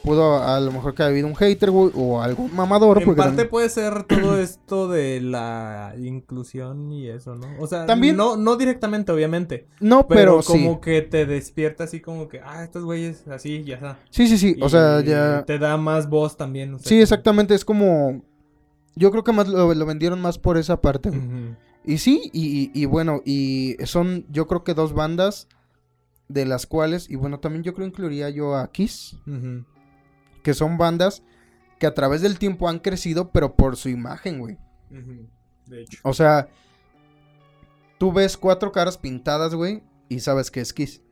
Pudo a lo mejor que haya habido un hater, güey, o algo mamador. En porque parte también- puede ser todo [CLEARS THROAT] esto de la inclusión y eso, ¿no? O sea, También- no, no directamente, obviamente. No, Pero, pero, como sí. que te despierta así como que, ah, estos güeyes así, ya está. Sí, sí, sí. O sea, ya... Te da más voz también. o sea, Sí, exactamente. Es como... Yo creo que más lo, lo vendieron más por esa parte, güey. Y sí, y, y- y bueno, y son yo creo que dos bandas de las cuales, y bueno, también yo creo incluiría yo a Kiss, Ujú. Que son bandas que a través del tiempo han crecido, pero por su imagen, güey. De hecho. O sea, tú ves cuatro caras pintadas, güey, y sabes que es Kiss.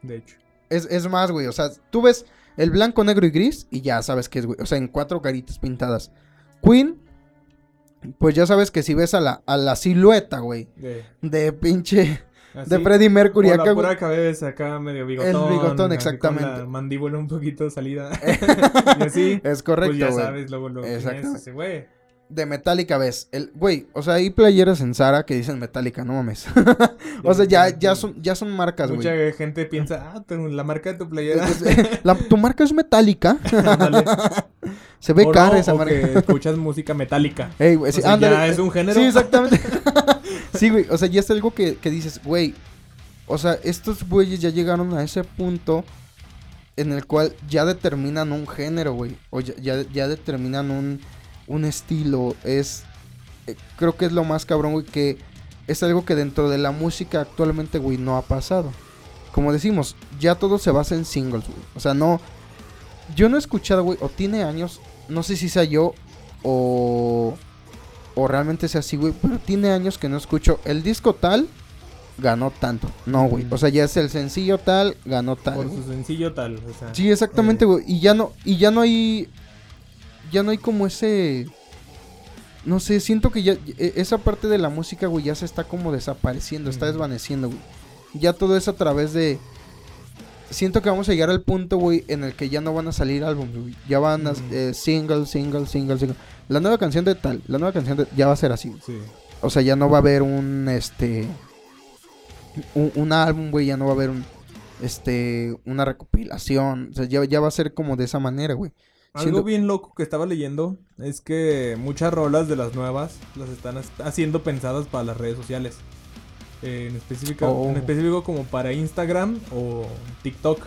De hecho. Es, es más, güey, o sea, tú ves el blanco, negro y gris y ya sabes que es, güey. O sea, en cuatro caritas pintadas. Queen, pues ya sabes que si ves a la, a la silueta, güey, De, de pinche... así, De Freddie Mercury la acá, güey. pura cabeza acá medio bigotón. bigotón, así con exactamente. la mandíbula un poquito salida. [LAUGHS] y así. Es correcto, pues ya güey. sabes luego lo Exactamente. güey. De Metallica ves. El, güey, o sea, hay playeras en Zara que dicen Metallica, no mames. [LAUGHS] o sea, ya, ya son, ya son marcas, Mucha güey. gente piensa, ah, la marca de tu playera. La- tu marca es Metallica. [LAUGHS] Se ve O cara no, esa o marca. que escuchas música metálica. Ey, güey, sí, O sea, ándale. ya es un género. Sí, exactamente. Sí, güey, o sea, ya es algo que, que dices, güey. O sea, estos güeyes ya llegaron a ese punto en el cual ya determinan un género, güey. O ya, ya, determinan un, un estilo. Es. eh, creo que es lo más cabrón, güey, que es algo que dentro de la música actualmente, güey, no ha pasado. Como decimos, ya todo se basa en singles, güey. O sea, no. Yo no he escuchado, güey, o tiene años, no sé si sea yo o. O realmente sea así, güey, pero tiene años que no escucho. El disco tal ganó tanto. No, güey. Mm. O sea, ya es el sencillo tal, ganó tal. Por su sencillo tal. O sea, Sí, exactamente, eh, güey. Y ya no, y ya no hay. Ya no hay como ese. No sé, siento que ya. e- Esa parte de la música, güey, ya se está como desapareciendo, está desvaneciendo, güey. Ya todo es a través de. Siento que vamos a llegar al punto, güey, en el que ya no van a salir álbumes, güey. Ya van a. Ujú. eh, single, single, single, single. La nueva canción de tal, la nueva canción de. Ya va a ser así. Sí. O sea, ya no va a haber un, este, un, un álbum, güey, ya no va a haber un, este, una recopilación. O sea, ya, ya va a ser como de esa manera, güey. Algo Siento- bien loco que estaba leyendo es que muchas rolas de las nuevas las están haciendo pensadas para las redes sociales. Eh, en, específico, Oh. en específico como para Instagram o TikTok.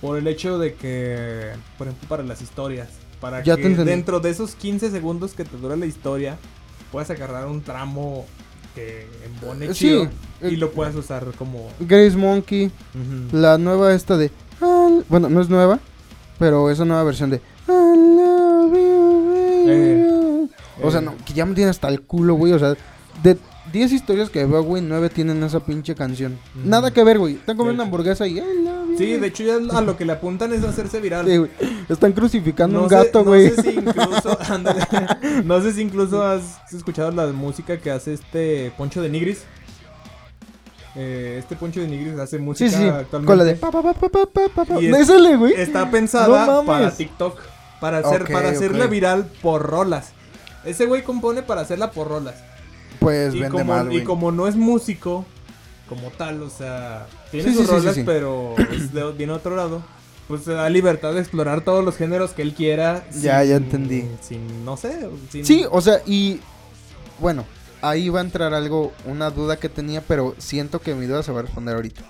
Por el hecho de que, por ejemplo, para las historias. Para Ya que dentro de esos 15 segundos que te dura la historia, puedas agarrar un tramo que embone Eh, chido sí, y eh, lo puedas usar como... Grace Monkey, la nueva esta de... Bueno, no es nueva, pero esa nueva versión de... I love you, baby. O sea, Eh, no, que ya me tiene hasta el culo, güey. O sea, de 10 historias que veo, güey, 9 tienen esa pinche canción. Nada que ver, güey. Están comiendo hamburguesa y. Sí, de hecho, ya a lo que le apuntan es hacerse viral. Están crucificando no un gato, güey. No sé si incluso. [LAUGHS] no sé si incluso has escuchado la música que hace este Poncho de Nigris. Eh, este Poncho de Nigris hace música sí, sí. actualmente. Con la de. Güey. Está pensada para TikTok. Para, hacer, para hacerla viral por rolas. Ese güey compone para hacerla por rolas. Pues Y vende como, mal, y como no es músico, como tal, o sea, tiene Sí, sus sí, rolas, sí. pero es de, viene otro lado. Pues se da libertad de explorar todos los géneros que él quiera. Ya, ya entendí. Sin, no sé, sin... Sí, o sea, y bueno, ahí va a entrar algo, una duda que tenía, pero siento que mi duda se va a responder ahorita.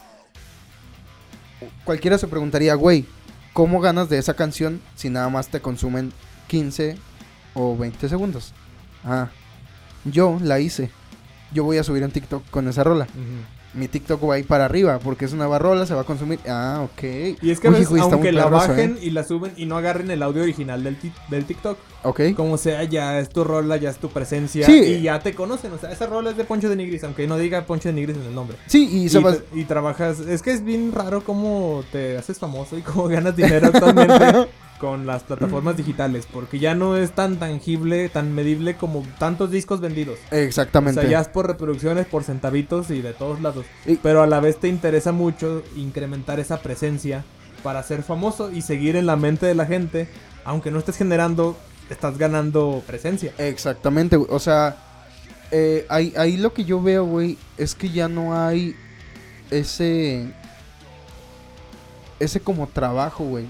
Cualquiera se preguntaría, güey, ¿cómo ganas de esa canción si nada más te consumen 15 o 20 segundos? Ah, yo la hice. Yo voy a subir un TikTok con esa rola. Mi TikTok va a ir para arriba porque es una nueva rola, se va a consumir. Ah, ok. Y es que a Uy, está aunque la eso, bajen ¿eh? y la suben y no agarren el audio original del, del TikTok, Ok. como sea, ya es tu rola, ya es tu presencia Sí. y ya te conocen. O sea, esa rola es de Poncho de Nigris, aunque no diga Poncho de Nigris en el nombre. Sí, y Y, se va... tra- y trabajas. Es que es bien raro cómo te haces famoso y cómo ganas dinero actualmente [LAUGHS] con las plataformas digitales. Porque ya no es tan tangible, tan medible como tantos discos vendidos. O Exactamente. sea, ya es por reproducciones, por centavitos y de todos lados. Y- Pero a la vez te interesa mucho incrementar esa presencia para ser famoso y seguir en la mente de la gente. Aunque no estés generando, estás ganando presencia. Exactamente, güey. O sea, eh, ahí, ahí lo que yo veo, güey, es que ya no hay ese. Ese como trabajo, güey.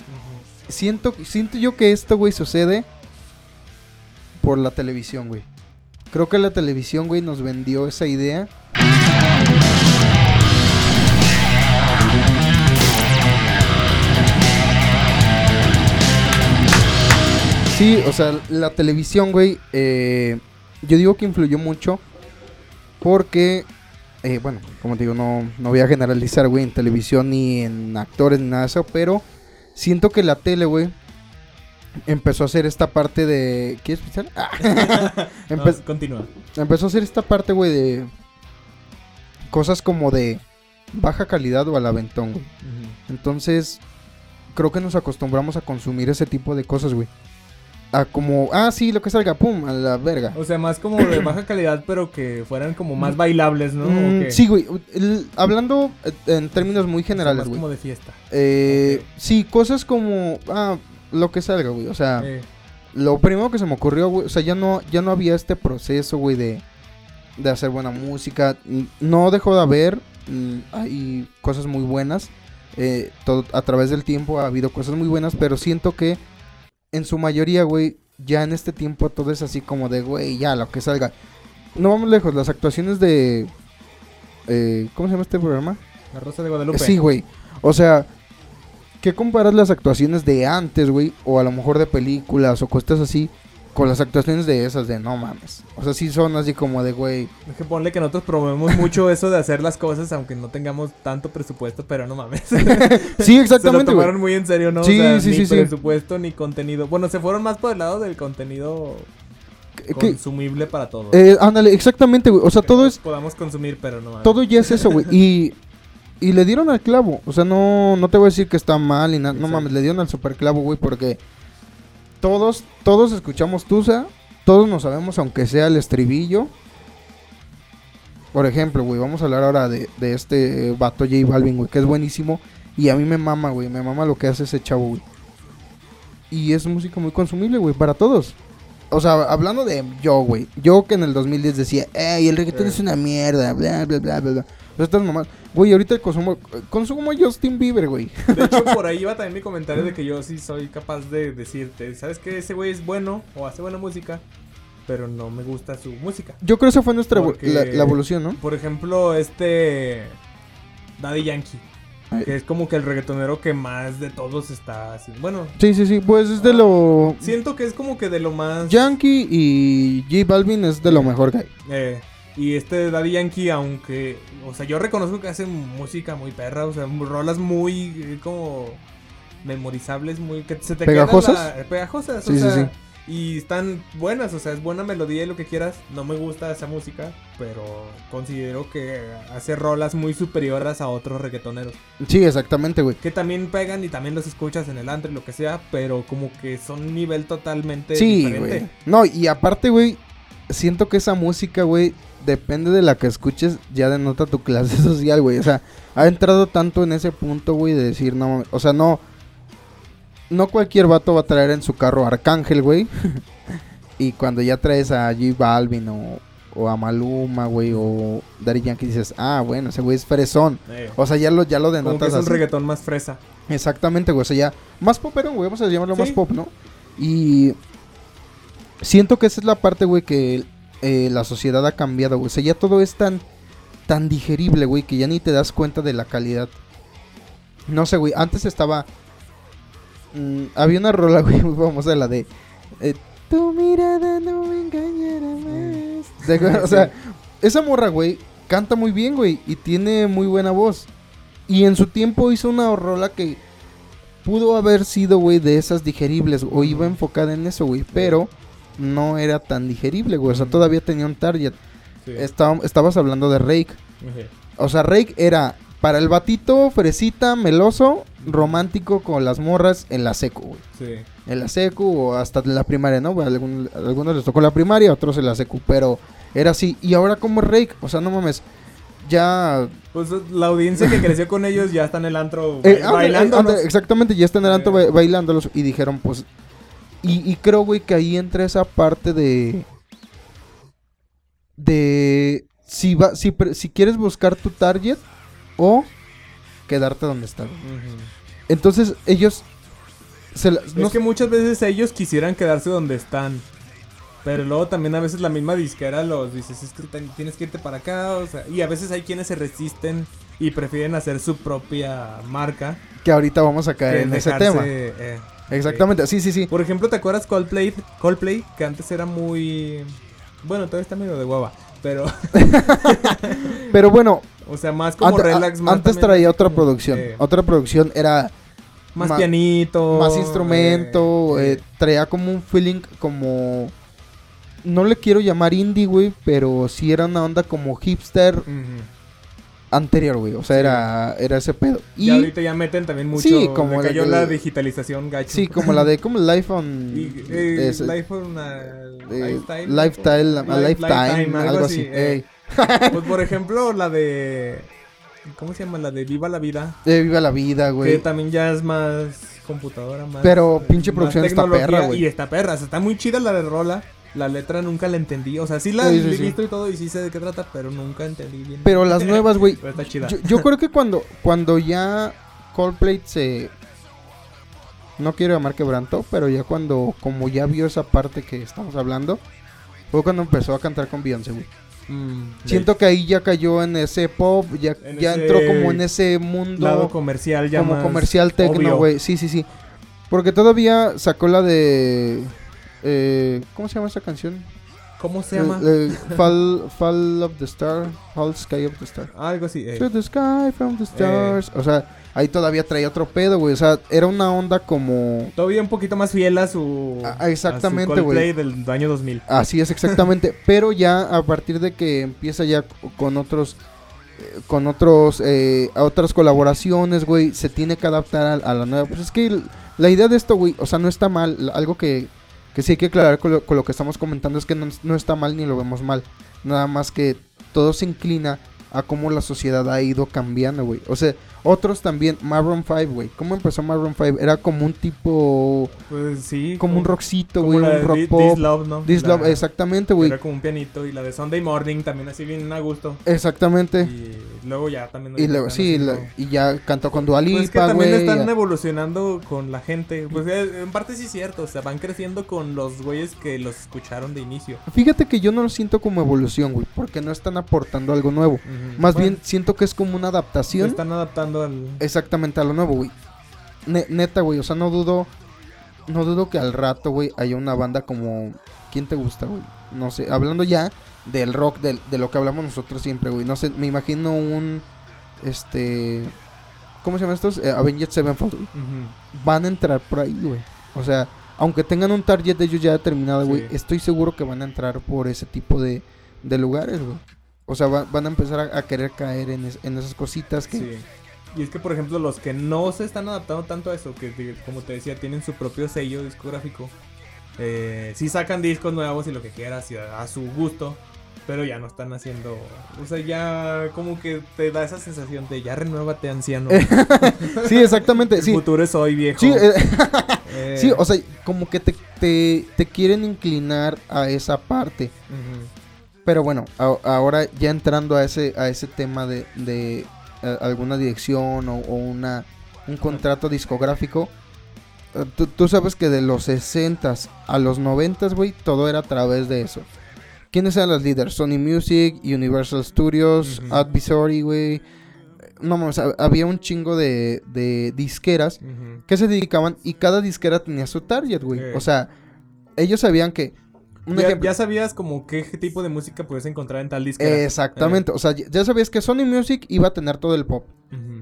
Siento, siento yo que esto, güey, sucede por la televisión, güey. Creo que la televisión, güey, nos vendió esa idea. Sí, o sea, la televisión, güey, eh, yo digo que influyó mucho porque, eh, bueno, como te digo, no, no voy a generalizar, güey, en televisión ni en actores ni nada de eso, pero siento que la tele, güey, empezó a hacer esta parte de... ¿Quieres pensar? Ah. [LAUGHS] No, Empe- continúa. empezó a hacer esta parte, güey, de cosas como de baja calidad o al aventón, güey. Entonces, creo que nos acostumbramos a consumir ese tipo de cosas, güey. A como, ah, sí, lo que salga, pum, a la verga. O sea, más como de baja calidad, pero que fueran como más bailables, ¿no? Mm, sí, güey. el- hablando eh, en términos muy O sea, generales, más güey. como de fiesta. Eh. Sí, cosas como, ah, lo que salga, güey. O sea, Eh, lo primero que se me ocurrió, güey, o sea, ya no, ya no había este proceso, güey, de, de hacer buena música. Mm, No dejó de haber, mm, hay cosas muy buenas. eh, todo, a través del tiempo ha habido cosas muy buenas, pero siento que en su mayoría, güey, ya en este tiempo todo es así como de, güey, ya, lo que salga. No vamos lejos, las actuaciones de... eh, ¿Cómo se llama este programa? la Rosa de Guadalupe. Sí, güey. O sea, ¿qué comparas las actuaciones de antes, güey? O a lo mejor de películas o cosas así, con las actuaciones de esas de no mames. O sea, sí son así como de, güey. Es que ponle que nosotros promovemos mucho eso de hacer las cosas, aunque no tengamos tanto presupuesto, pero no mames. [LAUGHS] Sí, [LAUGHS] Se lo exactamente, güey. tomaron muy en serio, ¿no? Sí, o sea, sí, ni sí, sí. presupuesto ni contenido. Bueno, se fueron más por el lado del contenido que- consumible para todos. eh, ándale, exactamente, güey. O sea, Que todo es, Podamos consumir, pero no mames. todo ya es eso, güey. [LAUGHS] Y, y le dieron al clavo. O sea, no, no te voy a decir que está mal y nada. No mames, le dieron al super clavo, güey, porque todos, todos escuchamos Tusa. Todos nos sabemos, aunque sea el estribillo. Por ejemplo, güey, vamos a hablar ahora de, de este vato J Balvin, güey, que es buenísimo. Y a mí me mama, güey, me mama lo que hace ese chavo, güey. Y es música muy consumible, güey, para todos. O sea, hablando de yo, güey. Yo que en el 2010 decía, ey, el reggaetón Eh. es una mierda, bla, bla, bla, bla, bla. Estas mamás, güey, ahorita consumo, consumo Justin Bieber, güey. De hecho, [LAUGHS] por ahí iba también mi comentario de que yo sí soy capaz de decirte, ¿sabes qué? Ese güey es bueno o hace buena música, pero no me gusta su música. Yo creo que esa fue nuestra Porque- la, la evolución, ¿no? Por ejemplo, este Daddy Yankee, Ay. que es como que el reggaetonero que más de todos está haciendo. Bueno, Sí, sí, sí, pues es de lo... siento que es como que de lo más... Yankee y J Balvin es de lo mejor que hay. Eh, y este Daddy Yankee, aunque, o sea, yo reconozco que hace música muy perra, o sea, rolas muy eh, como memorizables, muy que se te ¿Pegajosas? la- pegajosas, Sí, o sí, sea, sí. y están buenas, o sea, es buena melodía y lo que quieras. No me gusta esa música, pero considero que hace rolas muy superiores a otros reggaetoneros, Sí, exactamente, güey. que también pegan y también los escuchas en el antro y lo que sea, pero como que son un nivel totalmente Sí, diferente. güey. No, y aparte, güey, siento que esa música, güey, depende de la que escuches, ya denota tu clase [LAUGHS] social, güey. O sea, ha entrado tanto en ese punto, güey, de decir, no, o sea, no. No cualquier vato va a traer en su carro a Arcángel, güey. [LAUGHS] y cuando ya traes a J Balvin o o a Maluma, güey, o Daddy Yankee, dices, ah, bueno, ese güey es fresón. Eh, O sea, ya lo, ya lo como que denotas es un así. reggaetón más fresa. Exactamente, güey. O sea, ya más popero, güey. Vamos a llamarlo más pop, ¿no? Y siento que esa es la parte, güey, que eh, la sociedad ha cambiado, güey. O sea, ya todo es tan, tan digerible, güey, que ya ni te das cuenta de la calidad. No sé, güey. Antes estaba... mm, había una rola, [LAUGHS] güey, muy famosa, la de... eh, tu mirada no me engañará más. ¿Te acuerdas? O sea, [LAUGHS] esa morra, güey, canta muy bien, güey, y tiene muy buena voz. Y en su tiempo hizo una rola que pudo haber sido, güey, de esas digeribles, o iba enfocada en eso, güey, pero no era tan digerible, güey. O sea, todavía tenía un target. Sí. Estaba- estabas hablando de Rake. Ujú. O sea, Rake era para el batito, fresita, meloso, romántico con las morras en la seco, güey. Sí. En la secu o hasta en la primaria, ¿no? Bueno, algún- algunos les tocó la primaria, otros en la secu, pero era así. Y ahora como Rake, o sea, no mames, ya... Pues la audiencia que creció con ellos ya está en el antro [LAUGHS] eh, bailando. exactamente, ya están en el antro ba- bailándolos y dijeron, pues... Y, y creo, güey, que ahí entra esa parte de... De... Si, va, si, pre- si quieres buscar tu target o quedarte donde estás. Entonces ellos... Se la- no Es que muchas veces ellos quisieran quedarse donde están. Pero luego también a veces la misma disquera los dices, es que tienes que irte para acá. O sea, y a veces hay quienes se resisten y prefieren hacer su propia marca. que ahorita vamos a caer en ese tema. eh, Exactamente, sí, sí, sí. Por ejemplo, ¿te acuerdas Coldplay? Coldplay, que antes era muy... Bueno, todavía está medio de guava. Pero, [LAUGHS] Pero bueno, o sea, más como ante- relax. Más antes también traía otra producción. eh, Otra producción era más ma- pianito. más instrumento, eh, eh, traía como un feeling como... No le quiero llamar indie, güey, pero sí era una onda como hipster ujú. Anterior, güey. O sea, Sí. era, era ese pedo. Y ahorita ya meten también mucho. Sí, como le la cayó que- la digitalización gacho. sí, como la de como Life on... Y, eh, a eh, Lifestyle. lifestyle, a Life- lifetime, algo así. eh. [LAUGHS] Pues por ejemplo, la de. ¿Cómo se llama? La de Viva la Vida. Eh, viva la vida, Que güey. también ya es más computadora, más. Pero eh, pinche producción está perra, güey. Y está perra. O sea, está muy chida la de Rola. La letra nunca la entendí. O sea, sí la Sí, sí, he sí. visto y todo y sí sé de qué trata, pero nunca entendí bien. Pero las nuevas, güey. [LAUGHS] Yo, yo creo que cuando, cuando ya Coldplay se... No quiero llamar quebrantó, pero ya cuando, como ya vio esa parte que estamos hablando, fue cuando empezó a cantar con Beyoncé, güey. Mm, Siento que ahí ya cayó en ese pop, ya, En ya ese entró como en ese mundo lado comercial ya como más comercial tecno, güey. Sí, sí, sí. Porque todavía sacó la de... eh, ¿Cómo se llama esa canción? ¿Cómo se llama? Eh, eh, Fall, Fall of the Star, Fall Sky of the Star. Algo así. eh. To the sky from the stars. O sea, ahí todavía traía otro pedo, güey. O sea, era una onda como. Todavía un poquito más fiel a su. Ah, exactamente, a su güey. Coldplay del año 2000. Así es exactamente. [LAUGHS] Pero ya a partir de que empieza ya con otros. eh, Con otros. Eh, a otras colaboraciones, güey. Se tiene que adaptar a, a la nueva. Pues es que la idea de esto, güey. O sea, no está mal. Algo que. Que sí hay que aclarar con lo, lo que estamos comentando es que no, no está mal ni lo vemos mal. Nada más que todo se inclina a cómo la sociedad ha ido cambiando, güey. O sea, otros también, Maroon 5, güey. ¿Cómo empezó Maroon 5? Era como un tipo, Pues sí. como un rockcito, güey, un rock pop. Love, ¿no? This La- Love, exactamente, güey. Era como un pianito. Y la de Sunday Morning también así bien a gusto. Exactamente. Y luego ya también. Y luego, sí, la- y ya cantó con Dua Pues es que también güey. están ya. evolucionando con la gente. Pues eh, en parte sí es cierto. O sea, van creciendo con los güeyes que los escucharon de inicio. Fíjate que yo no lo siento como evolución, güey, porque no están aportando algo nuevo. Más Bueno, bien siento que es como una adaptación están adaptando al. exactamente a lo nuevo, güey. Ne- neta, güey, o sea, no dudo no dudo que al rato, güey, haya una banda como ¿quién te gusta, güey? No sé, hablando ya del rock del- de, lo que hablamos nosotros siempre, güey. No sé, me imagino un este ¿cómo se llaman estos? Eh, Avenged Sevenfold. güey. Ujú. Van a entrar por ahí, güey. O sea, aunque tengan un target de ellos ya determinado, güey, Sí. estoy seguro que van a entrar por ese tipo de, de lugares, güey. O sea, va- van a empezar a, a querer caer en, es- en esas cositas que... Sí. Y es que, por ejemplo, los que no se están adaptando tanto a eso, que como te decía, tienen su propio sello discográfico, eh, sí sacan discos nuevos y lo que quieras y a, a su gusto, pero ya no están haciendo. O sea, ya como que te da esa sensación de ya renuévate, anciano. [LAUGHS] sí, exactamente, El sí. futuro es hoy, viejo. Sí, eh, Eh, sí, o sea, como que te, te, te quieren inclinar a esa parte. Pero bueno, a- ahora ya entrando a ese, a ese tema de, de, eh, alguna dirección o, o una, un contrato discográfico, eh, tú, tú sabes que de los 60s a los 90s, güey, todo era a través de eso. ¿Quiénes eran los líderes? Sony Music, Universal Studios. Advisory, güey. No mames, ha- había un chingo de, de disqueras que se dedicaban y cada disquera tenía su target, güey. O sea, ellos sabían que... Un Ya, sabías como qué tipo de música puedes encontrar en tal disquera. Exactamente, o sea, ya sabías que Sony Music iba a tener todo el pop.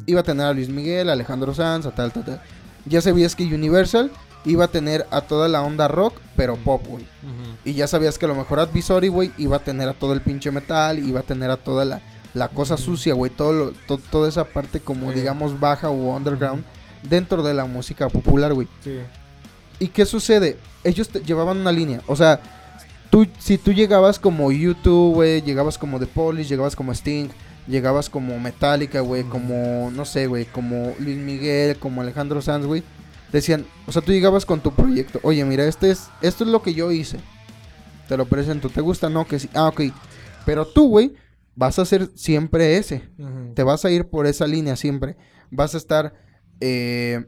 Iba a tener a Luis Miguel, a Alejandro Sanz, a tal, tal, tal. Ya sabías que Universal iba a tener a toda la onda rock, pero pop, güey. Y ya sabías que a lo mejor Advisory, güey, iba a tener a todo el pinche metal, iba a tener a toda la, la cosa sucia, güey. Todo lo- to- toda esa parte como, Sí. digamos, baja o underground dentro de la música popular, güey. Sí. ¿Y qué sucede? Ellos te llevaban una línea. O sea, tú, si tú llegabas como YouTube, güey, llegabas como The Police, llegabas como Sting, llegabas como Metallica, güey, como, no sé, güey, como Luis Miguel, como Alejandro Sanz, güey. Decían, o sea, tú llegabas con tu proyecto. Oye, mira, este es, esto es lo que yo hice. Te lo presento. ¿Te gusta? No, que sí. Ah, ok. Pero tú, güey, vas a ser siempre ese te vas a ir por esa línea siempre. Vas a estar eh,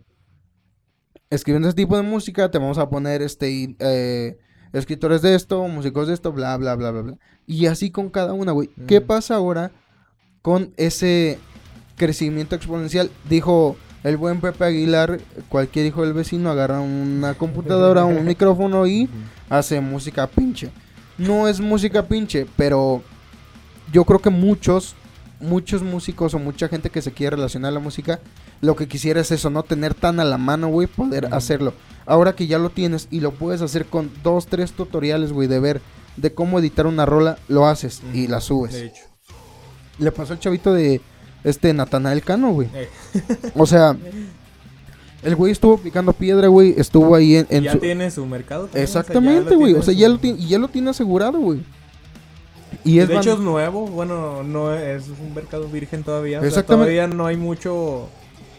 escribiendo ese tipo de música, te vamos a poner este eh, escritores de esto, músicos de esto, bla, bla, bla, bla, bla. Y así con cada una, güey. ¿Qué pasa ahora con ese crecimiento exponencial? Dijo el buen Pepe Aguilar, cualquier hijo del vecino agarra una computadora, un [LAUGHS] micrófono y hace música pinche. No es música pinche, pero yo creo que muchos, muchos músicos o mucha gente que se quiere relacionar a la música, lo que quisiera es eso, no tener tan a la mano, güey, poder hacerlo. Ahora que ya lo tienes y lo puedes hacer con dos, tres tutoriales, güey, de ver de cómo editar una rola, lo haces y la subes. De hecho. Le pasó al chavito de este Natanael Cano, güey. Eh. O sea, el güey estuvo picando piedra, güey, estuvo ahí en, en ya su... tiene su mercado. también, o sea, ya Exactamente, lo güey. tiene O sea, su- ya lo tiene, ya lo tiene asegurado, güey. Y es de hecho es nuevo, bueno, no es es un mercado virgen todavía. o sea, Exactamente. todavía no hay mucho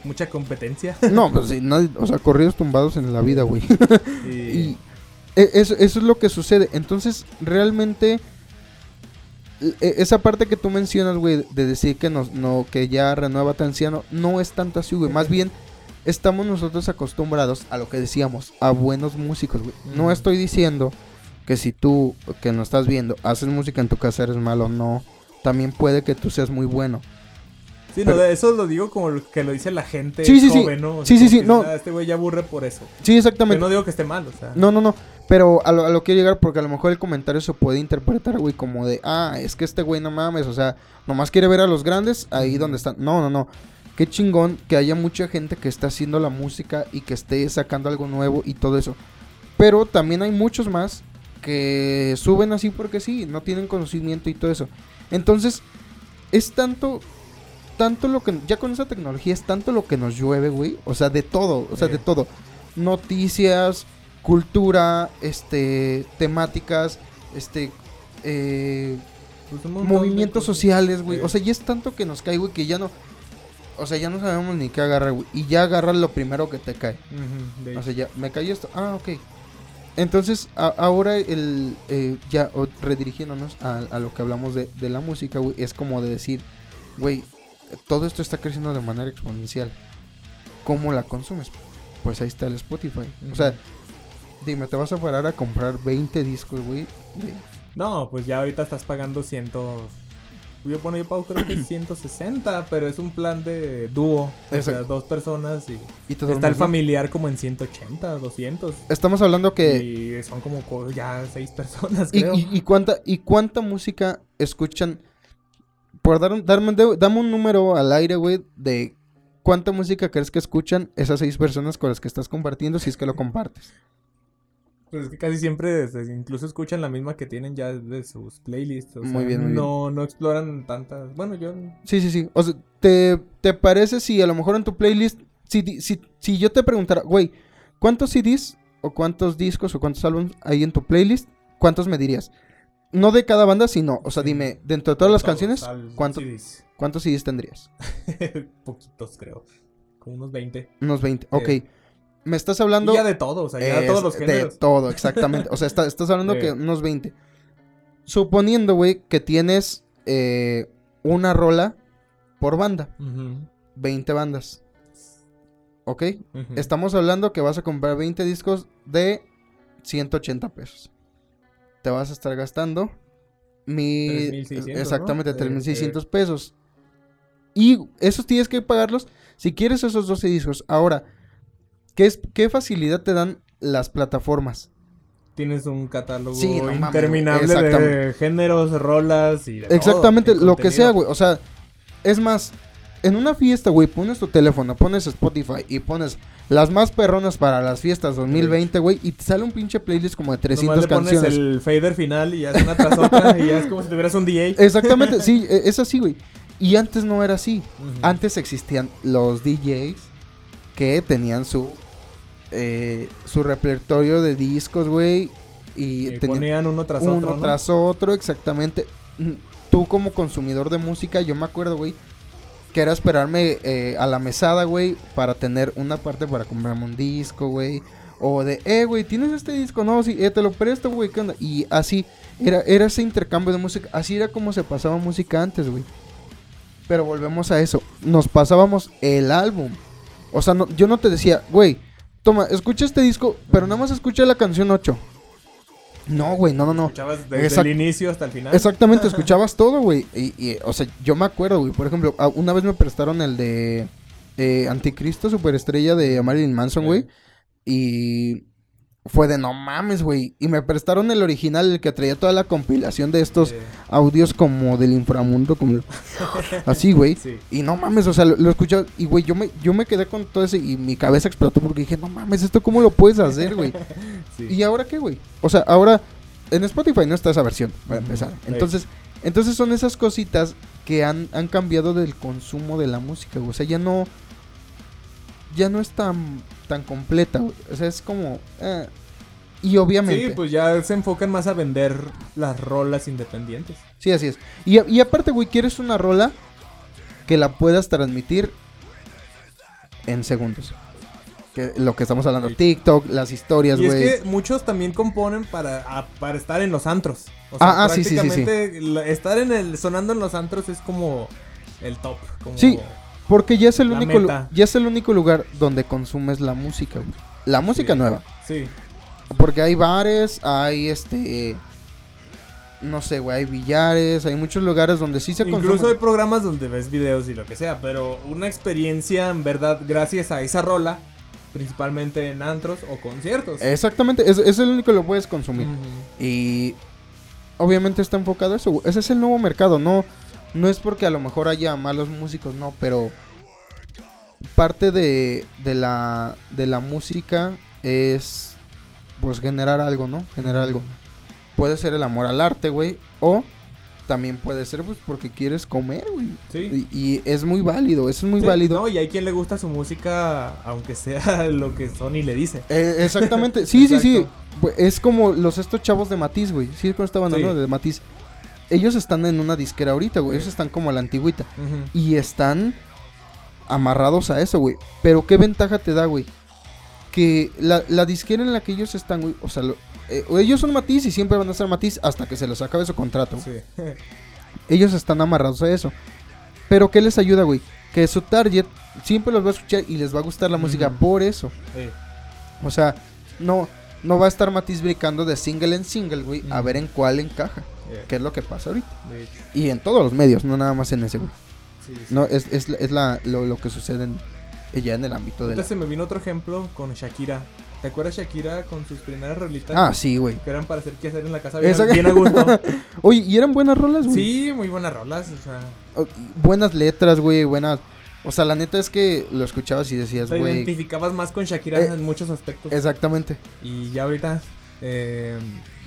mucha competencia. [LAUGHS] No, pues sí, nadie- o sea, corridos tumbados en la vida, güey. [LAUGHS] y, y e- eso, eso es lo que sucede. Entonces, realmente, e- esa parte que tú mencionas, güey, de decir que nos, no, que ya renueva tan anciano, no es tanto así, güey. Más bien, estamos nosotros acostumbrados a lo que decíamos, a buenos músicos, güey. No Ujú. estoy diciendo que si tú, que nos estás viendo, haces música en tu casa, eres malo, no. También puede que tú seas muy bueno. Sí, no, pero- eso lo digo como que lo dice la gente Sí, sí, sí. joven, ¿no? O Sí, sea, sí, sí, que, no. "Ah, Este güey ya aburre por eso. Sí, Yo exactamente. no digo que esté mal, o sea. No, no, no. Pero a lo, a lo quiero llegar porque a lo mejor el comentario se puede interpretar, güey, como de, ah, es que este güey no mames, o sea, nomás quiere ver a los grandes ahí donde están. No, no, no. Qué chingón que haya mucha gente que está haciendo la música y que esté sacando algo nuevo y todo eso. Pero también hay muchos más que suben así porque sí, no tienen conocimiento y todo eso. Entonces, es tanto, tanto lo que, ya con esa tecnología es tanto lo que nos llueve, güey. O sea, de todo, o sea, de todo. Noticias, cultura, este, temáticas, este, eh, Pues movimientos sociales, güey. O sea, ya es tanto que nos cae, güey, que ya no, o sea, ya no sabemos ni qué agarrar, güey. Y ya agarras lo primero que te cae. O sea, ya me cayó esto. Ah, ok. Entonces, a- ahora el eh, ya o- redirigiéndonos a, a lo que hablamos de, de la música, güey, es como de decir, güey, todo esto está creciendo de manera exponencial. ¿Cómo la consumes? Pues ahí está el Spotify. O sea, dime, ¿te vas a parar a comprar 20 discos, güey? No, pues ya ahorita estás pagando cientos. Yo, bueno, yo pago creo que [CLEARS THROAT] 160, pero es un plan de dúo. O sea, dos personas y está el familiar como en 180, 200. Estamos hablando que... Y son como co- ya seis personas, ¿Y, creo. y- y cuánta, ¿Y cuánta música escuchan? Por dar darme, dame un número al aire, güey, de cuánta música crees que escuchan esas seis personas con las que estás compartiendo si es que lo compartes. Pues es que casi siempre este, incluso escuchan la misma que tienen ya de sus playlists. O Muy sea, bien, muy no, no exploran tantas. Bueno, yo. Sí, sí, sí. O sea, ¿te, te parece si a lo mejor en tu playlist, si, si, si yo te preguntara, güey, ¿cuántos CDs o cuántos discos o cuántos álbumes hay en tu playlist? ¿Cuántos me dirías? No de cada banda, sino, o sea, dime, dentro de todas las canciones, al- ¿cuánto- CDs. ¿cuántos CDs tendrías? [LAUGHS] Poquitos, creo. Como unos 20. Unos 20. Sí. Ok. Me estás hablando... Y ya de todo, o sea, ya de todos los De géneros. todo, exactamente. O sea, está- estás hablando Sí. que unos 20. Suponiendo, güey, que tienes eh, una rola por banda. Ujú, 20 bandas. ¿Ok? ujú. Estamos hablando que vas a comprar 20 discos de 180 pesos. Te vas a estar gastando mi 3,600, exactamente ¿no? 3600 pesos. Y esos tienes que pagarlos si quieres esos 12 discos. Ahora, ¿qué, es, qué facilidad te dan las plataformas? Tienes un catálogo Sí, no mames, interminable de géneros, rolas y de Exactamente, lo que sea, güey. O sea, es más, en una fiesta, güey, pones tu teléfono, pones Spotify y pones las más perronas para las fiestas 2020, güey, y te sale un pinche playlist como de 300 Nomás le pones canciones. el fader final y ya es una tras otra y ya es como si tuvieras un DJ. Exactamente, sí, [LAUGHS] e- es así, güey. Y antes no era así. Ujú. Antes existían los DJs que tenían su eh, su repertorio de discos, güey, y tenían ponían uno tras uno otro, ¿no? tras otro, exactamente. Tú como consumidor de música, yo me acuerdo, güey, que era esperarme eh, a la mesada, güey, para tener una parte para comprarme un disco, güey. O de, eh, güey, ¿tienes este disco? No, sí, eh, te lo presto, güey, ¿qué onda? Y así, era, era ese intercambio de música. Así era como se pasaba música antes, güey. Pero volvemos a eso. Nos pasábamos el álbum. O sea, no- yo no te decía, güey, toma, escucha este disco, pero nada más escucha la canción 8. No, güey, no, no, no. Escuchabas desde Exact- el inicio hasta el final. Exactamente, [LAUGHS] escuchabas todo, güey. Y, y, o sea, yo me acuerdo, güey. Por ejemplo, una vez me prestaron el de eh, Anticristo, Superestrella de Marilyn Manson, güey. Y fue de no mames, güey. Y me prestaron el original, el que traía toda la compilación de estos audios como del inframundo, como [LAUGHS] así, güey. sí. Y no mames, o sea, lo, lo escuchaba y güey, yo me, yo me quedé con todo ese y mi cabeza explotó porque dije, no mames, ¿esto cómo lo puedes hacer, güey? [LAUGHS] sí. ¿Y ahora qué, güey? O sea, ahora en Spotify no está esa versión, para empezar. Entonces, entonces son esas cositas que han, han cambiado del consumo de la música, güey. O sea, ya no. Ya no es tan, tan completa, güey. O sea, es como. eh, Y obviamente. Sí, pues ya se enfocan más a vender las rolas independientes. Sí, así es. Y, y aparte, güey, quieres una rola que la puedas transmitir en segundos. Que lo que estamos hablando. TikTok, las historias, Y es güey. que muchos también componen para, a- para estar en los antros. O Ah, ah, sí, sí, sí, estar en el sonando en los antros es como el top. como- Sí. Porque ya es el La único meta. ya es el único lugar donde consumes la música, güey. La música Sí. nueva. Sí. Porque hay bares, hay este no sé, güey, hay billares, hay muchos lugares donde sí se Incluso hay consume. programas donde ves videos y lo que sea, pero una experiencia en verdad gracias a esa rola, principalmente en antros o conciertos. Exactamente, es, es el único que lo puedes consumir. Y obviamente está enfocado a eso. Ese es el nuevo mercado. No, no es porque a lo mejor haya malos músicos, no, pero parte de, de la de la música es pues generar algo, ¿no? Generar algo. Puede ser el amor al arte, güey, o también puede ser pues porque quieres comer, güey. Sí. Y, y es muy válido, eso es muy Sí, válido. No, y hay quien le gusta su música, aunque sea [LAUGHS] lo que Sony le dice. Eh, exactamente, sí, sí, sí. Pues, Es como los estos chavos de Matiz, güey. Sí, cuando estaban Sí. hablando de Matiz. Ellos están en una disquera ahorita, güey. Ellos están como a la antigüita. Y están amarrados a eso, güey. Pero qué ventaja te da, güey. Que la, la disquera en la que ellos están, güey. O sea, lo- eh, ellos son Matiz y siempre van a ser Matiz hasta que se les acabe su contrato. Sí. [LAUGHS] Ellos están amarrados a eso. Pero ¿qué les ayuda, güey? Que su target siempre los va a escuchar y les va a gustar la música por eso. Sí. O sea, no, no va a estar Matiz brincando de single en single, güey, a ver en cuál encaja. Que es lo que pasa ahorita. de hecho, Y en todos los medios, no nada más en ese, güey. sí, sí. No, es, es, es la, lo, lo que sucede en, ya en el ámbito de la... se me vino otro ejemplo con Shakira. ¿Te acuerdas Shakira con sus primeras rolitas? Ah, sí, güey. Que eran para hacer qué hacer en la casa bien, Esa- bien a [LAUGHS] gusto. Oye, ¿y eran buenas rolas, güey? sí, muy buenas rolas. O sea, buenas letras, güey, buenas... O sea, la neta es que lo escuchabas y decías, te güey... identificabas más con Shakira Eh, en muchos aspectos. Exactamente. Y ya ahorita, eh,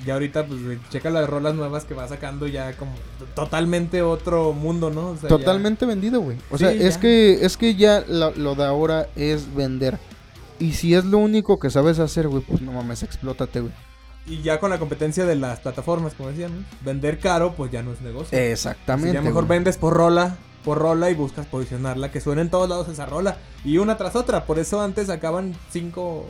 ya ahorita, pues, checa las rolas nuevas que va sacando ya como totalmente otro mundo, ¿no? O sea, ya- Totalmente vendido, güey. O sea, es que es que ya lo, lo de ahora es vender. Y si es lo único que sabes hacer, güey, pues no mames, explótate, güey. Y ya con la competencia de las plataformas, como decían, ¿no? vender caro, pues ya no es negocio. Exactamente. Si ya mejor vendes por rola, por rola y buscas posicionarla, que suene en todos lados esa rola. Y una tras otra. Por eso antes sacaban cinco,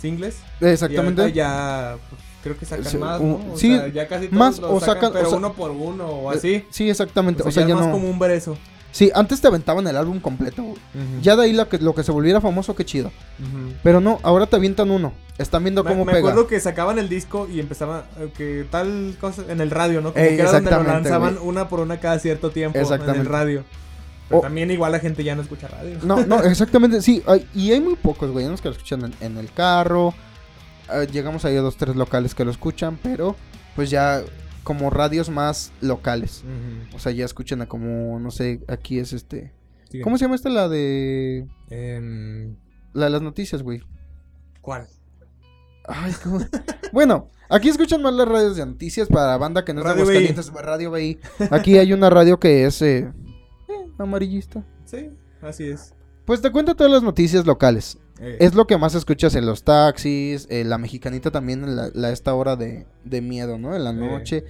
singles. Exactamente. ya pues, creo que sacan Sí, más, ¿no? O sí, sea, ya casi todos más, los o sacan, o pero uno por uno o Eh, así. Sí, exactamente. O sea, ya ya es más no. común ver eso. Sí, antes te aventaban el álbum completo, güey. Ya de ahí lo que, lo que se volviera famoso, qué chido. Pero no, ahora te avientan uno. Están viendo Me, cómo me pega. acuerdo que sacaban el disco y empezaban eh, que tal cosa en el radio, ¿no? Como Ey, que era donde lo lanzaban güey. una por una cada cierto tiempo en el radio. Pero O- también igual la gente ya no escucha radio. No, no, exactamente, sí. hay- y hay muy pocos, güey. Unos que lo escuchan en, en el carro. eh, llegamos ahí a dos, tres locales que lo escuchan. Pero, pues ya como radios más locales. O sea, ya escuchan a como, no sé, aquí es este... ¿Cómo se llama esta? La de... Em, La de las noticias, güey. ¿Cuál? Ay, ¿cómo? bueno, aquí escuchan más las radios de noticias para banda que no es de Radio BI. Aguascalientes, Radio BI. Aquí hay una radio que es eh, eh, amarillista. Sí, así es. Pues te cuento todas las noticias locales. Eh, Es lo que más escuchas en los taxis, eh, la mexicanita también en la, la- esta hora de, de miedo, ¿no? En la noche.